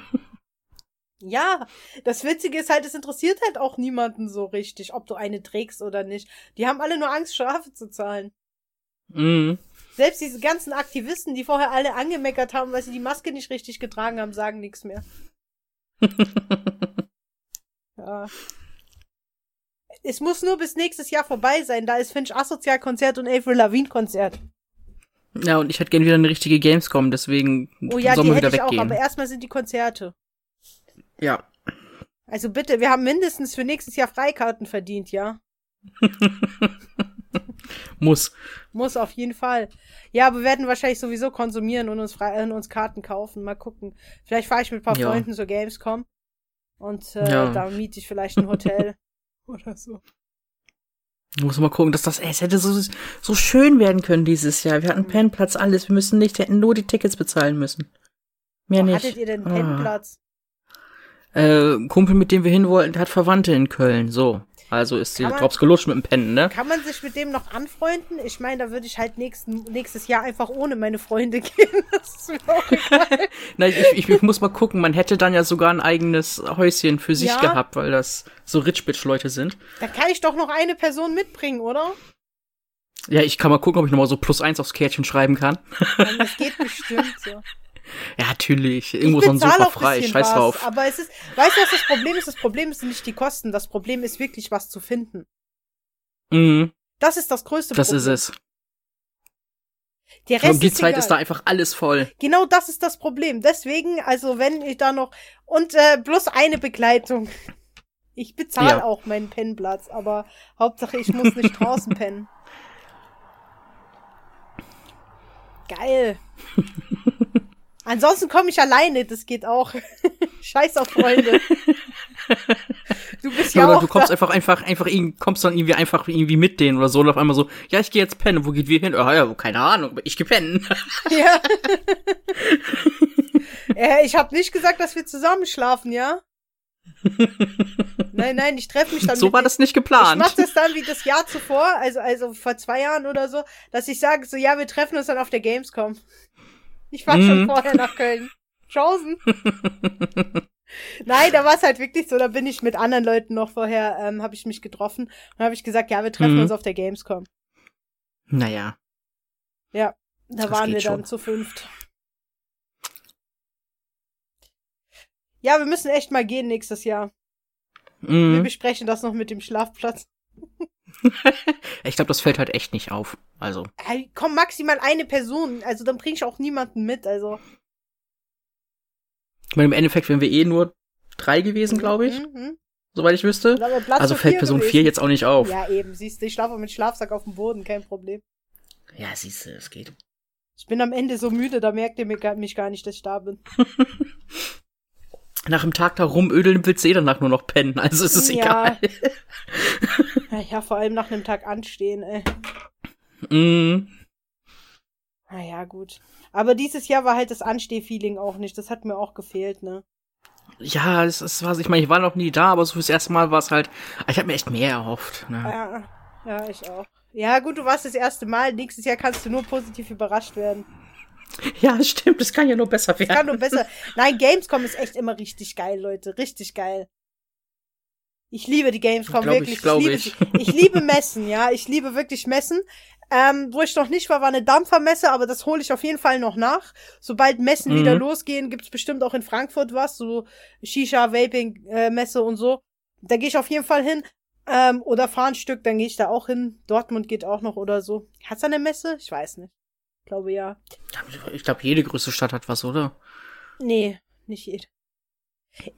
Ja, das Witzige ist halt, es interessiert halt auch niemanden so richtig, ob du eine trägst oder nicht. Die haben alle nur Angst, Strafe zu zahlen. mhm. Selbst diese ganzen Aktivisten, die vorher alle angemeckert haben, weil sie die Maske nicht richtig getragen haben, sagen nichts mehr. Ja. Es muss nur bis nächstes Jahr vorbei sein. Da ist Finch Asozial Konzert und Avril Lavigne Konzert. Ja, und ich hätte gern wieder eine richtige Gamescom, deswegen Oh ja, soll die man hätte wieder ich auch, weggehen. aber erstmal sind die Konzerte. ja. Also bitte, wir haben mindestens für nächstes Jahr Freikarten verdient, ja? Muss. Muss auf jeden Fall. Ja, aber wir werden wahrscheinlich sowieso konsumieren und uns, und uns Karten kaufen. Mal gucken. Vielleicht fahre ich mit ein paar Ja. Freunden zur Gamescom. Und äh, Ja. da miete ich vielleicht ein Hotel. oder so. Muss mal gucken, dass das, ey, es hätte so, so schön werden können dieses Jahr. Wir hatten Mhm. Pennplatz, alles. Wir müssen nicht, hätten nur die Tickets bezahlen müssen. Mehr Wo nicht. hattet ihr denn Ah. Pennplatz? Äh, Kumpel, mit dem wir hin wollten, der hat Verwandte in Köln. So. Also ist die man- Drops gelutscht mit dem Pennen, ne? Kann man sich mit dem noch anfreunden? Ich meine, da würde ich halt nächsten, nächstes Jahr einfach ohne meine Freunde gehen. Das ist mir auch egal. Nein, ich, ich, ich muss mal gucken. Man hätte dann ja sogar ein eigenes Häuschen für sich Ja. gehabt, weil das so Rich-Bitch-Leute sind. Da kann ich doch noch eine Person mitbringen, oder? Ja, ich kann mal gucken, ob ich nochmal so plus eins aufs Kärtchen schreiben kann. Das geht bestimmt so. Ja, natürlich. Irgendwo ist ein Sofa frei. Scheiß drauf. Aber es ist, weißt du, was das Problem ist? Das Problem ist nicht die Kosten. Das Problem ist wirklich was zu finden. Mhm, Das ist das größte das Problem. ist es. Der Und Rest die ist Zeit egal. ist da einfach alles voll. Genau das ist das Problem. Deswegen, also wenn ich da noch und äh, bloß eine Begleitung. Ich bezahle Ja. auch meinen Pennplatz, aber Hauptsache ich muss nicht draußen pennen. Geil. Ansonsten komme ich alleine, das geht auch. Scheiß auf Freunde. Du bist ja, Ja, oder auch du kommst da. einfach, einfach, einfach, kommst dann irgendwie einfach irgendwie mit denen oder so und auf einmal so, ja, ich gehe jetzt pennen. Wo geht wir hin? Ah, ja, keine Ahnung, ich geh pennen. Ja. äh, ich habe nicht gesagt, dass wir zusammen schlafen, ja? Nein, nein, ich treffe mich dann so war das nicht Ich geplant. mach das dann wie das Jahr zuvor, also, also vor zwei Jahren oder so, dass ich sage, so, ja, wir treffen uns dann auf der Gamescom. Ich schon Mhm. vorher nach Köln. Chausen. Nein, da war es halt wirklich so, da bin ich mit anderen Leuten noch vorher, ähm, habe ich mich getroffen und habe ich gesagt, ja, wir treffen Mhm. uns auf der Gamescom. Naja. Da Das waren wir dann schon. zu fünft. Ja, wir müssen echt mal gehen nächstes Jahr. Wir Mhm. besprechen das noch mit dem Schlafplatz. Ich glaube, das fällt halt echt nicht auf. Also, Hey, komm, maximal eine Person. Also dann bring ich auch niemanden mit. Also. ich meine, im Endeffekt wären wir eh nur drei gewesen, glaube ich, Mhm. soweit ich wüsste. Platz Also fällt Person gewesen. 4 jetzt auch nicht auf. Ja, eben, siehst du, ich schlafe mit Schlafsack auf dem Boden, kein Problem. Ja, siehst du, es geht. Ich bin am Ende so müde, da merkt ihr mich gar nicht, dass ich da bin. Nach dem Tag da rumödeln willst du eh danach nur noch pennen, also ist es Ja. egal. Ja, ja, vor allem nach einem Tag anstehen, ey. Mhm. Naja, gut. Aber dieses Jahr war halt das Anstehfeeling auch nicht. Das hat mir auch gefehlt, ne? Ja, es, es war, ich meine, ich war noch nie da, aber so fürs erste Mal war es halt, ich habe mir echt mehr erhofft. Ne? Ja, ja, ich auch. Ja, gut, du warst das erste Mal. Nächstes Jahr kannst du nur positiv überrascht werden. Ja, stimmt, es kann ja nur besser werden. Kann nur besser. Nein, Gamescom ist echt immer richtig geil, Leute. Richtig geil. Ich liebe die Gamescom Glaub ich, wirklich. glaub liebe ich. ich liebe Messen, ja. Ich liebe wirklich Messen. Ähm, wo ich noch nicht war, war eine Dampfermesse, aber das hole ich auf jeden Fall noch nach. Sobald Messen Mhm. wieder losgehen, gibt's bestimmt auch in Frankfurt was, so Shisha, Vaping, äh, Messe und so. Da gehe ich auf jeden Fall hin. Ähm, oder fahr ein Stück, dann gehe ich da auch hin. Dortmund geht auch noch oder so. Hat's eine Messe? Ich weiß nicht. Ich glaube ja. Ich glaube, jede größte Stadt hat was, oder? Nee, nicht jede.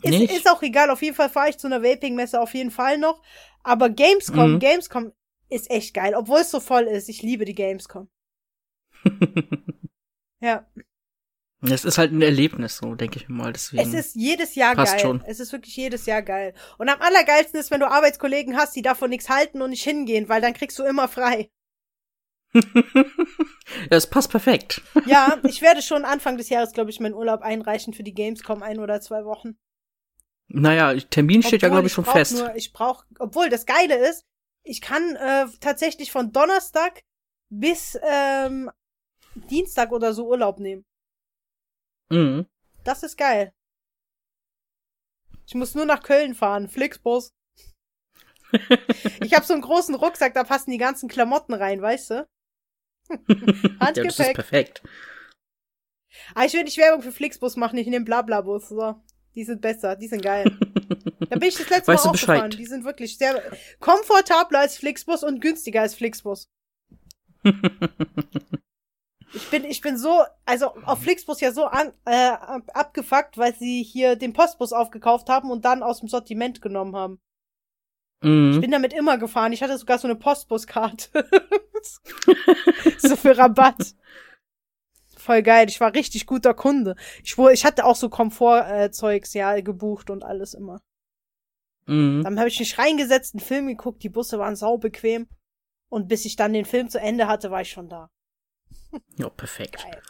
Ist, ist auch egal, auf jeden Fall fahre ich zu einer Vaping-Messe auf jeden Fall noch. Aber Gamescom, Mhm. Gamescom ist echt geil, obwohl es so voll ist. Ich liebe die Gamescom. Ja. Es ist halt ein Erlebnis, so denke ich mal. Deswegen. Es ist jedes Jahr Passt geil. schon. Es ist wirklich jedes Jahr geil. Und am allergeilsten ist, wenn du Arbeitskollegen hast, die davon nichts halten und nicht hingehen, weil dann kriegst du immer frei. es passt perfekt. Ja, ich werde schon Anfang des Jahres, glaube ich, meinen Urlaub einreichen für die Gamescom ein oder zwei Wochen. Naja, Termin steht ja, glaube ich, schon brauch fest. Nur, ich brauche, obwohl das Geile ist, ich kann äh, tatsächlich von Donnerstag bis ähm, Dienstag oder so Urlaub nehmen. Mhm. Das ist geil. Ich muss nur nach Köln fahren, Flixbus. ich habe so einen großen Rucksack, da passen die ganzen Klamotten rein, weißt du? ja, das ist Handgepäck. perfekt. Aber ich will nicht Werbung für Flixbus machen, ich nehme Blablabus. So. Die sind besser, die sind geil. Da bin ich das letzte Weißt Mal du auch gefahren. Bescheid? Die sind wirklich sehr komfortabler als Flixbus und günstiger als Flixbus. Ich bin, ich bin so, also auf Flixbus ja so an, äh, ab- abgefuckt, weil sie hier den Postbus aufgekauft haben und dann aus dem Sortiment genommen haben. Ich mhm. bin damit immer gefahren. Ich hatte sogar so eine Postbuskarte. so für Rabatt. Voll geil. Ich war richtig guter Kunde. Ich, wurde, ich hatte auch so Komfortzeugs, ja, gebucht und alles immer. Mhm. Dann habe ich mich reingesetzt, einen Film geguckt, die Busse waren sau bequem. Und bis ich dann den Film zu Ende hatte, war ich schon da. Ja, perfekt. Geil.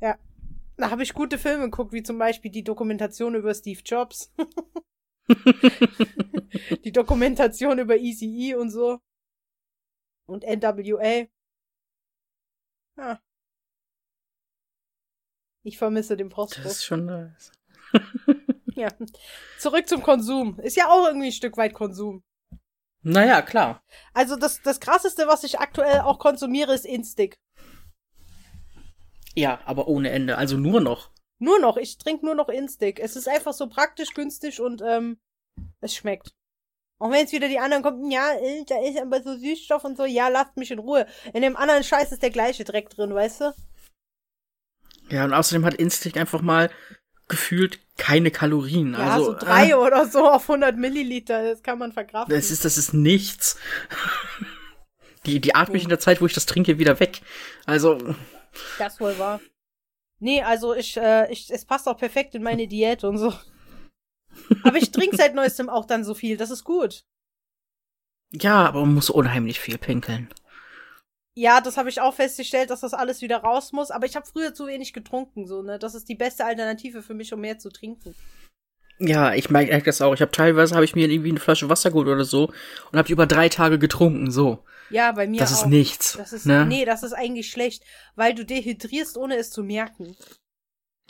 Ja. Da habe ich gute Filme geguckt, wie zum Beispiel die Dokumentation über Steve Jobs. die Dokumentation über Easy E und so. Und NWA. Ja. Ich vermisse den Das Postbus. ist schon nice. Ja. Zurück zum Konsum. Ist ja auch irgendwie ein Stück weit Konsum. Naja, klar. Also das, das krasseste, was ich aktuell auch konsumiere, ist Instick. Ja, aber ohne Ende. Also nur noch. Nur noch. Ich trinke nur noch Instick. Es ist einfach so praktisch, günstig und ähm, es schmeckt. Auch wenn jetzt wieder die anderen kommen, ja, äh, da ist aber so Süßstoff und so, ja, lasst mich in Ruhe. In dem anderen Scheiß ist der gleiche Dreck drin, weißt du? Ja, und außerdem hat Instinct einfach mal gefühlt keine Kalorien. Ja, also, so drei äh, oder so auf 100 Milliliter, das kann man verkraften. das ist, das ist nichts. Die, die atme ich in der Zeit, wo ich das trinke, wieder weg. Also, Das wohl wahr. Nee, also ich, äh, ich, es passt auch perfekt in meine Diät und so. Aber ich trinke seit neuestem auch dann so viel, das ist gut. ja, aber man muss unheimlich viel pinkeln. Ja, das habe ich auch festgestellt, dass das alles wieder raus muss. Aber ich habe früher zu wenig getrunken, so, ne? Das ist die beste Alternative für mich, um mehr zu trinken. Ja, ich merke das auch. Ich habe teilweise habe ich mir irgendwie eine Flasche Wasser geholt oder so und habe über drei Tage getrunken. So, Ja, bei mir das auch. ist nichts. Das ist, ne? nee, das ist eigentlich schlecht, weil du dehydrierst, ohne es zu merken.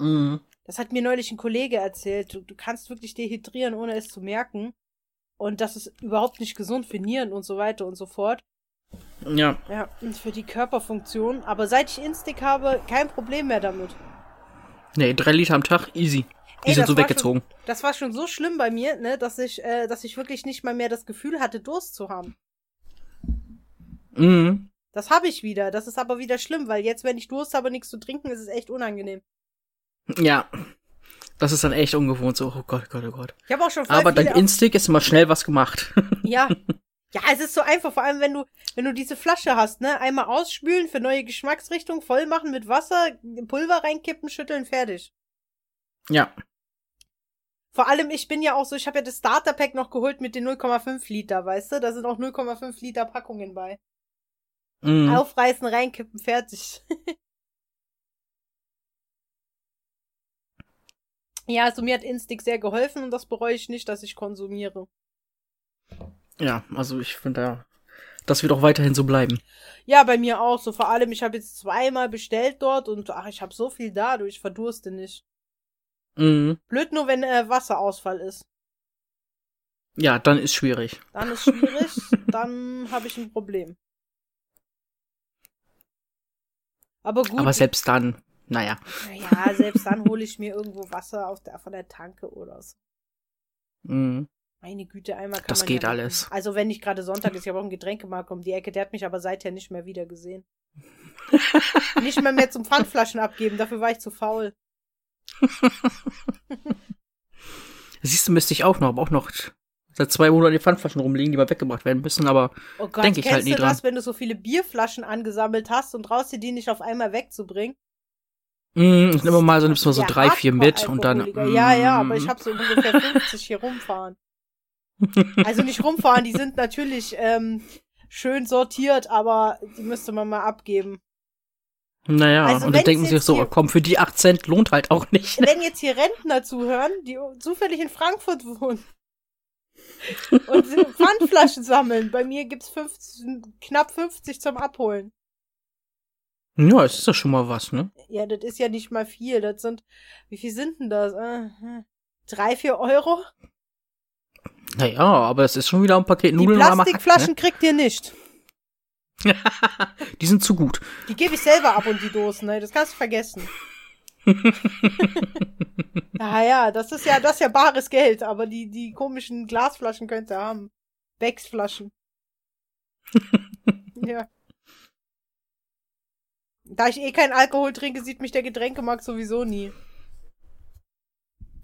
Mhm. Das hat mir neulich ein Kollege erzählt. Du, du kannst wirklich dehydrieren, ohne es zu merken. Und das ist überhaupt nicht gesund für Nieren und so weiter und so fort. Ja, Ja, und für die Körperfunktion. Aber seit ich Instick habe, kein Problem mehr damit. nee, drei Liter am Tag, easy. Die Ey, sind so weggezogen. Schon, das war schon so schlimm bei mir, ne, dass ich, äh, dass ich wirklich nicht mal mehr das Gefühl hatte, Durst zu haben. Mhm. Das habe ich wieder. Das ist aber wieder schlimm, weil jetzt, wenn ich Durst habe, nichts zu trinken, ist es echt unangenehm. Ja. Das ist dann echt ungewohnt, so, oh Gott, oh Gott, oh Gott. Ich habe auch schon voll Aber viele dank Instinct ist immer schnell was gemacht. Ja. Ja, es ist so einfach, vor allem wenn du, wenn du diese Flasche hast, ne? Einmal ausspülen für neue Geschmacksrichtung, voll machen mit Wasser, Pulver reinkippen, schütteln, fertig. ja. Vor allem, ich bin ja auch so, ich habe ja das Starter-Pack noch geholt mit den 0,5 Liter, weißt du? Da sind auch 0,5 Liter Packungen bei. Mhm. Aufreißen, reinkippen, fertig. ja, also mir hat Instinct sehr geholfen und das bereue ich nicht, dass ich konsumiere. Ja, also ich finde, da- das wird auch weiterhin so bleiben. Ja, bei mir auch so. Vor allem, ich habe jetzt zweimal bestellt dort und ach, ich habe so viel da, du, ich verdurste nicht. Mhm. Blöd nur, wenn äh, Wasserausfall ist. Ja, dann ist schwierig. Dann ist schwierig, dann habe ich ein Problem. Aber gut. Aber selbst dann, naja. Ja, selbst dann hole ich mir irgendwo Wasser auf der, von der Tanke oder so. Mhm. Meine Güte, einmal kann Das geht ja alles. Also wenn nicht gerade Sonntag ist, ich habe auch einen Getränkemarkt um die Ecke, der hat mich aber seither nicht mehr wieder gesehen. nicht mehr mehr zum Pfandflaschen abgeben, dafür war ich zu faul. Siehst du, müsste ich auch noch, aber auch noch seit zwei Monaten die Pfandflaschen rumliegen, die mal weggebracht werden müssen, aber Oh Gott, Denk ich kennst halt nie du das, dran. wenn du so viele Bierflaschen angesammelt hast und traust dir die nicht auf einmal wegzubringen? mm, ich nehme mal so, nimmst mal so drei, vier mit und dann. Hardcore-Alkoholiker. Ja, ja, mm, aber ich habe so ungefähr 50 hier rumfahren. Also nicht rumfahren, die sind natürlich ähm, schön sortiert, aber die müsste man mal abgeben. Naja, Also und dann denken sie sich so, hier- komm, für die 8 Cent lohnt halt auch nicht. Ne? Wenn jetzt hier Rentner zuhören, die zufällig in Frankfurt wohnen und Pfandflaschen sammeln, bei mir gibt's 50, knapp 50 zum Abholen. Ja, es ist ja schon mal was, ne? Ja, das ist ja nicht mal viel. Das sind, wie viel sind denn das? Äh, hm, drei, vier Euro? Naja, aber es ist schon wieder ein Paket Die Nudeln Hack, Plastikflaschen kriegt ihr nicht. ne? Die sind zu gut. Die gebe ich selber ab und die Dosen, ne? Das kannst du vergessen. ja, ja, das ist ja, das ist ja bares Geld, aber die, die komischen Glasflaschen könnt ihr haben. Becksflaschen. ja. Da ich eh keinen Alkohol trinke, sieht mich der Getränkemarkt sowieso nie.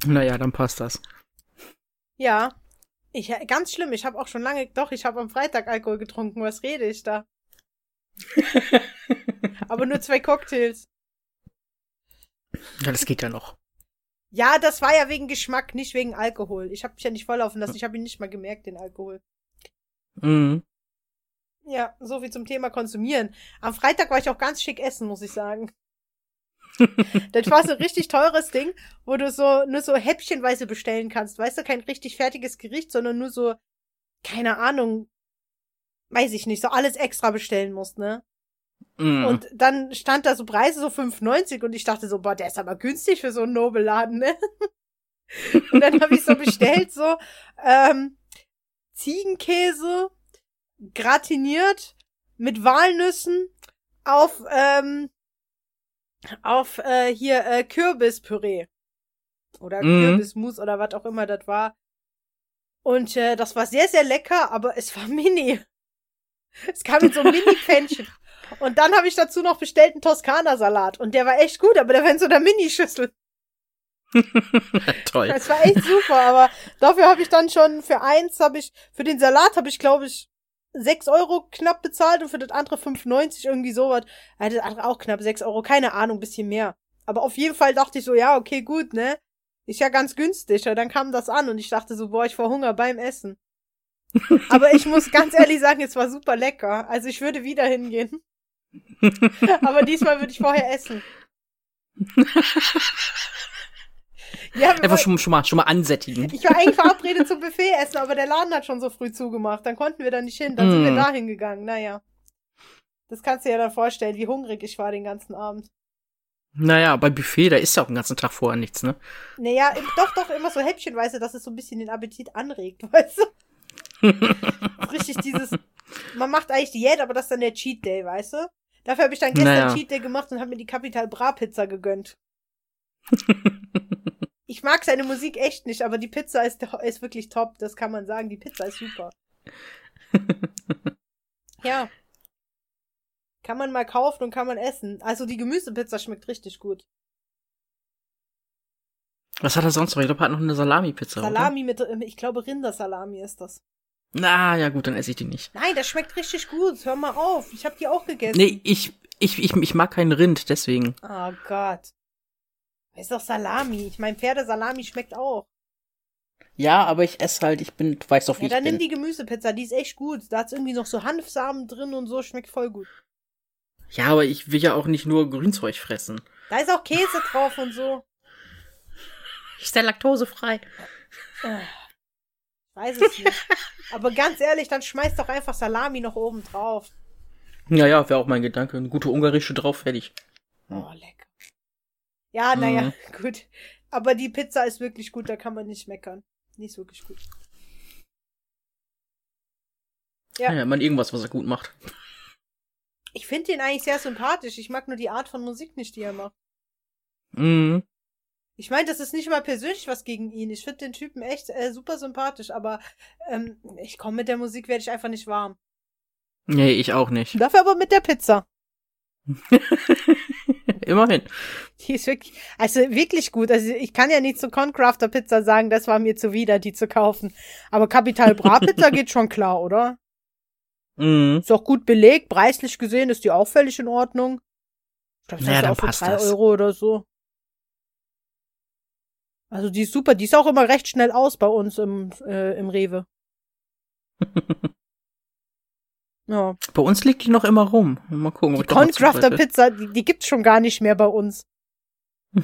Naja, dann passt das. Ja. Ich, ganz schlimm, ich habe auch schon lange, doch, ich habe am Freitag Alkohol getrunken. Was rede ich da? Aber nur zwei Cocktails. Ja, das geht ja noch. Ja, das war ja wegen Geschmack, nicht wegen Alkohol. Ich habe mich ja nicht volllaufen lassen. Ich habe ihn nicht mal gemerkt, den Alkohol. Mhm. Ja, so viel zum Thema Konsumieren. Am Freitag war ich auch ganz schick essen, muss ich sagen. das war so ein richtig teures Ding, wo du so nur so häppchenweise bestellen kannst. Weißt du, kein richtig fertiges Gericht, sondern nur so, keine Ahnung, weiß ich nicht, so alles extra bestellen musst, ne? Mhm. Und dann stand da so Preise so 5,90 und ich dachte so, boah, der ist aber günstig für so einen Nobelladen, ne? und dann habe ich so bestellt, so ähm, Ziegenkäse gratiniert mit Walnüssen auf ähm, auf äh, hier äh, Kürbispüree oder Mhm. Kürbismus oder was auch immer das war. Und äh, das war sehr sehr lecker, aber es war mini. Es kam in so einem Mini-Pfännchen. Und dann habe ich dazu noch bestellt einen Toskana-Salat. Und der war echt gut, aber der war in so einer Minischüssel. Toll. Das war echt super, aber dafür habe ich dann schon für eins habe ich, für den Salat habe ich, glaube ich, sechs Euro knapp bezahlt und für das andere 5,90 irgendwie sowas. Ja, das andere auch knapp sechs Euro, keine Ahnung, bisschen mehr. Aber auf jeden Fall dachte ich so, ja, okay, gut, ne? Ist ja ganz günstig. Und dann kam das an und ich dachte so, boah, ich verhungere beim Essen. Aber ich muss ganz ehrlich sagen, es war super lecker. Also ich würde wieder hingehen. Aber diesmal würde ich vorher essen. ja, Einfach schon, schon, mal, schon mal ansättigen. ich war eigentlich verabredet zum Buffet essen, aber der Laden hat schon so früh zugemacht. Dann konnten wir da nicht hin. Dann sind wir Mm. da hingegangen. Naja. Das kannst du dir ja dann vorstellen, wie hungrig ich war den ganzen Abend. Naja, bei Buffet, da ist ja auch den ganzen Tag vorher nichts, ne? Naja, doch, doch, immer so häppchenweise, dass es so ein bisschen den Appetit anregt, weißt du? Richtig dieses, man macht eigentlich Diät, aber das ist dann der Cheat Day, weißt du? Dafür habe ich dann gestern Naja. Cheat Day gemacht und habe mir die Capital Bra Pizza gegönnt. Ich mag seine Musik echt nicht, aber die Pizza ist, ist wirklich top, das kann man sagen. Die Pizza ist super. Ja. Kann man mal kaufen und kann man essen. Also die Gemüsepizza schmeckt richtig gut. Was hat er sonst noch? Ich glaube, er hat noch eine Salami-Pizza. oder? Salami mit, ich glaube Rindersalami ist das. Na, ja gut, dann esse ich die nicht. Nein, das schmeckt richtig gut. Hör mal auf. Ich habe die auch gegessen. Nee, ich, ich, ich, ich mag keinen Rind, deswegen. Oh Gott. Das ist doch Salami. Ich meine, Pferdesalami schmeckt auch. Ja, aber ich esse halt, ich bin, du weißt doch, wie Ja, dann ich nimm bin. die Gemüsepizza. Die ist echt gut. Da hat's irgendwie noch so Hanfsamen drin und so. Schmeckt voll gut. Ja, aber ich will ja auch nicht nur Grünzeug fressen. Da ist auch Käse drauf und so. Ist der laktosefrei? Ich weiß es nicht. Aber ganz ehrlich, dann schmeiß doch einfach Salami noch oben drauf. Ja, ja, wäre auch mein Gedanke. Eine gute ungarische drauf, fertig. Oh, lecker. Ja, naja, Mhm. gut. Aber die Pizza ist wirklich gut, da kann man nicht meckern. Die ist wirklich gut. Ja. Ja, ja man irgendwas, was er gut macht. Ich finde ihn eigentlich sehr sympathisch. Ich mag nur die Art von Musik nicht, die er macht. Mhm. Ich meine, das ist nicht mal persönlich was gegen ihn. Ich finde den Typen echt äh, super sympathisch, aber ähm, ich komme mit der Musik, werde ich einfach nicht warm. Nee, ich auch nicht. Dafür aber mit der Pizza. Immerhin. Die ist wirklich, also wirklich gut. Also ich kann ja nicht zu Concrafter Pizza sagen, das war mir zuwider, die zu kaufen. Aber Capital Bra Pizza geht schon klar, oder? Mhm. Ist auch gut belegt. Preislich gesehen ist die auch völlig in Ordnung. Ich glaube, das Naja, ist dann auch für drei das. Euro oder so. Also die ist super. Die ist auch immer recht schnell aus bei uns im, äh, im Rewe. Ja. Bei uns liegt die noch immer rum. Mal gucken, ob Die zugreife. Pizza, die, die gibt's schon gar nicht mehr bei uns.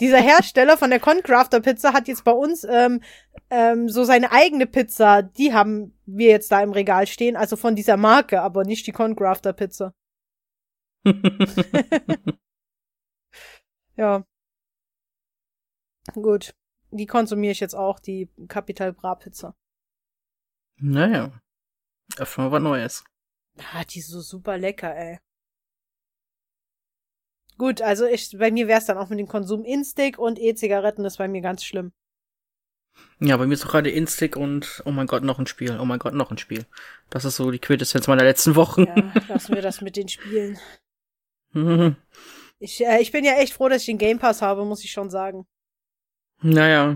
Dieser Hersteller von der Concrafter Pizza hat jetzt bei uns ähm, ähm, so seine eigene Pizza. Die haben wir jetzt da im Regal stehen, also von dieser Marke, aber nicht die Concrafter Pizza. Ja. Gut. Die konsumiere ich jetzt auch, die Capital Bra Pizza. naja. Öffnen wir was Neues. Ah, die ist so super lecker, ey. Gut, also ich, bei mir wär's dann auch mit dem Konsum Instick und E-Zigaretten ist bei mir ganz schlimm. Ja, bei mir ist auch gerade Instick und oh mein Gott, noch ein Spiel. Oh mein Gott, noch ein Spiel. Das ist so die Quintessenz meiner letzten Wochen. Ja, lassen wir das mit den Spielen. Mhm. Ich, äh, ich bin ja echt froh, dass ich den Game Pass habe, muss ich schon sagen. naja.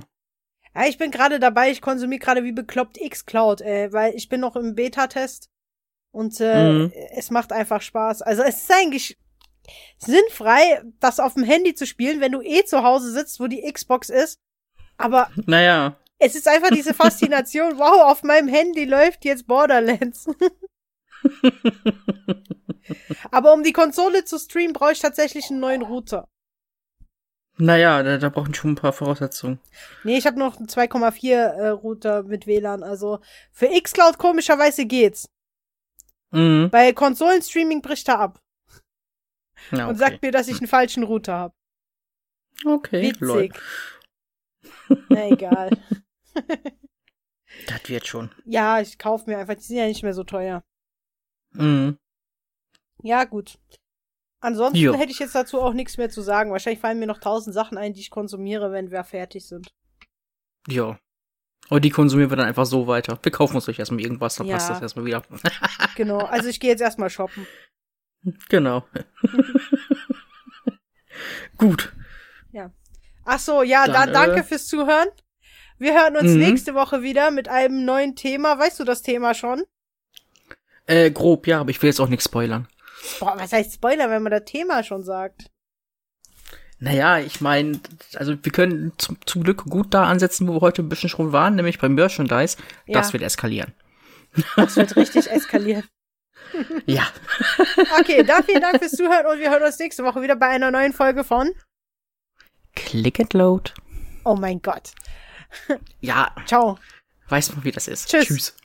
Ja, ich bin gerade dabei, ich konsumiere gerade wie bekloppt X-Cloud, ey, weil ich bin noch im Beta-Test und äh, Mhm. es macht einfach Spaß. Also es ist eigentlich sinnfrei, das auf dem Handy zu spielen, wenn du eh zu Hause sitzt, wo die Xbox ist. Aber Naja. es ist einfach diese Faszination, wow, auf meinem Handy läuft jetzt Borderlands. Aber um die Konsole zu streamen, brauche ich tatsächlich einen neuen Router. Naja, da, da brauchen schon ein paar Voraussetzungen. Nee, ich habe noch einen 2,4 äh, Router mit WLAN. Also für Xcloud komischerweise geht's. Mhm. Bei Konsolenstreaming bricht er ab Ja, und okay. sagt mir, dass ich einen falschen Router habe. okay, lol. Witzig. Na egal. Das wird schon. Ja, ich kauf mir einfach. Die sind ja nicht mehr so teuer. Mhm. Ja, gut. Ansonsten Jo. hätte ich jetzt dazu auch nichts mehr zu sagen. Wahrscheinlich fallen mir noch tausend Sachen ein, die ich konsumiere, wenn wir fertig sind. Ja. Und die konsumieren wir dann einfach so weiter. Wir kaufen uns euch erstmal irgendwas, dann passt Ja. das erstmal wieder. Genau. Also ich gehe jetzt erstmal shoppen. genau. Gut. Ach so, ja, Dann, da, danke äh, fürs Zuhören. Wir hören uns Mhm. nächste Woche wieder mit einem neuen Thema. Weißt du das Thema schon? Äh, grob, ja, aber ich will jetzt auch nichts spoilern. Boah, was heißt Spoiler, wenn man das Thema schon sagt? Naja, ich meine, also wir können zum, zum Glück gut da ansetzen, wo wir heute ein bisschen schon waren, nämlich beim Merchandise. Das Ja. wird eskalieren. Das wird richtig eskalieren. Ja. Okay, dann vielen Dank fürs Zuhören und wir hören uns nächste Woche wieder bei einer neuen Folge von Click and load. Oh mein Gott. Ja, Ciao. weiß man, wie das ist. Tschüss. Tschüss.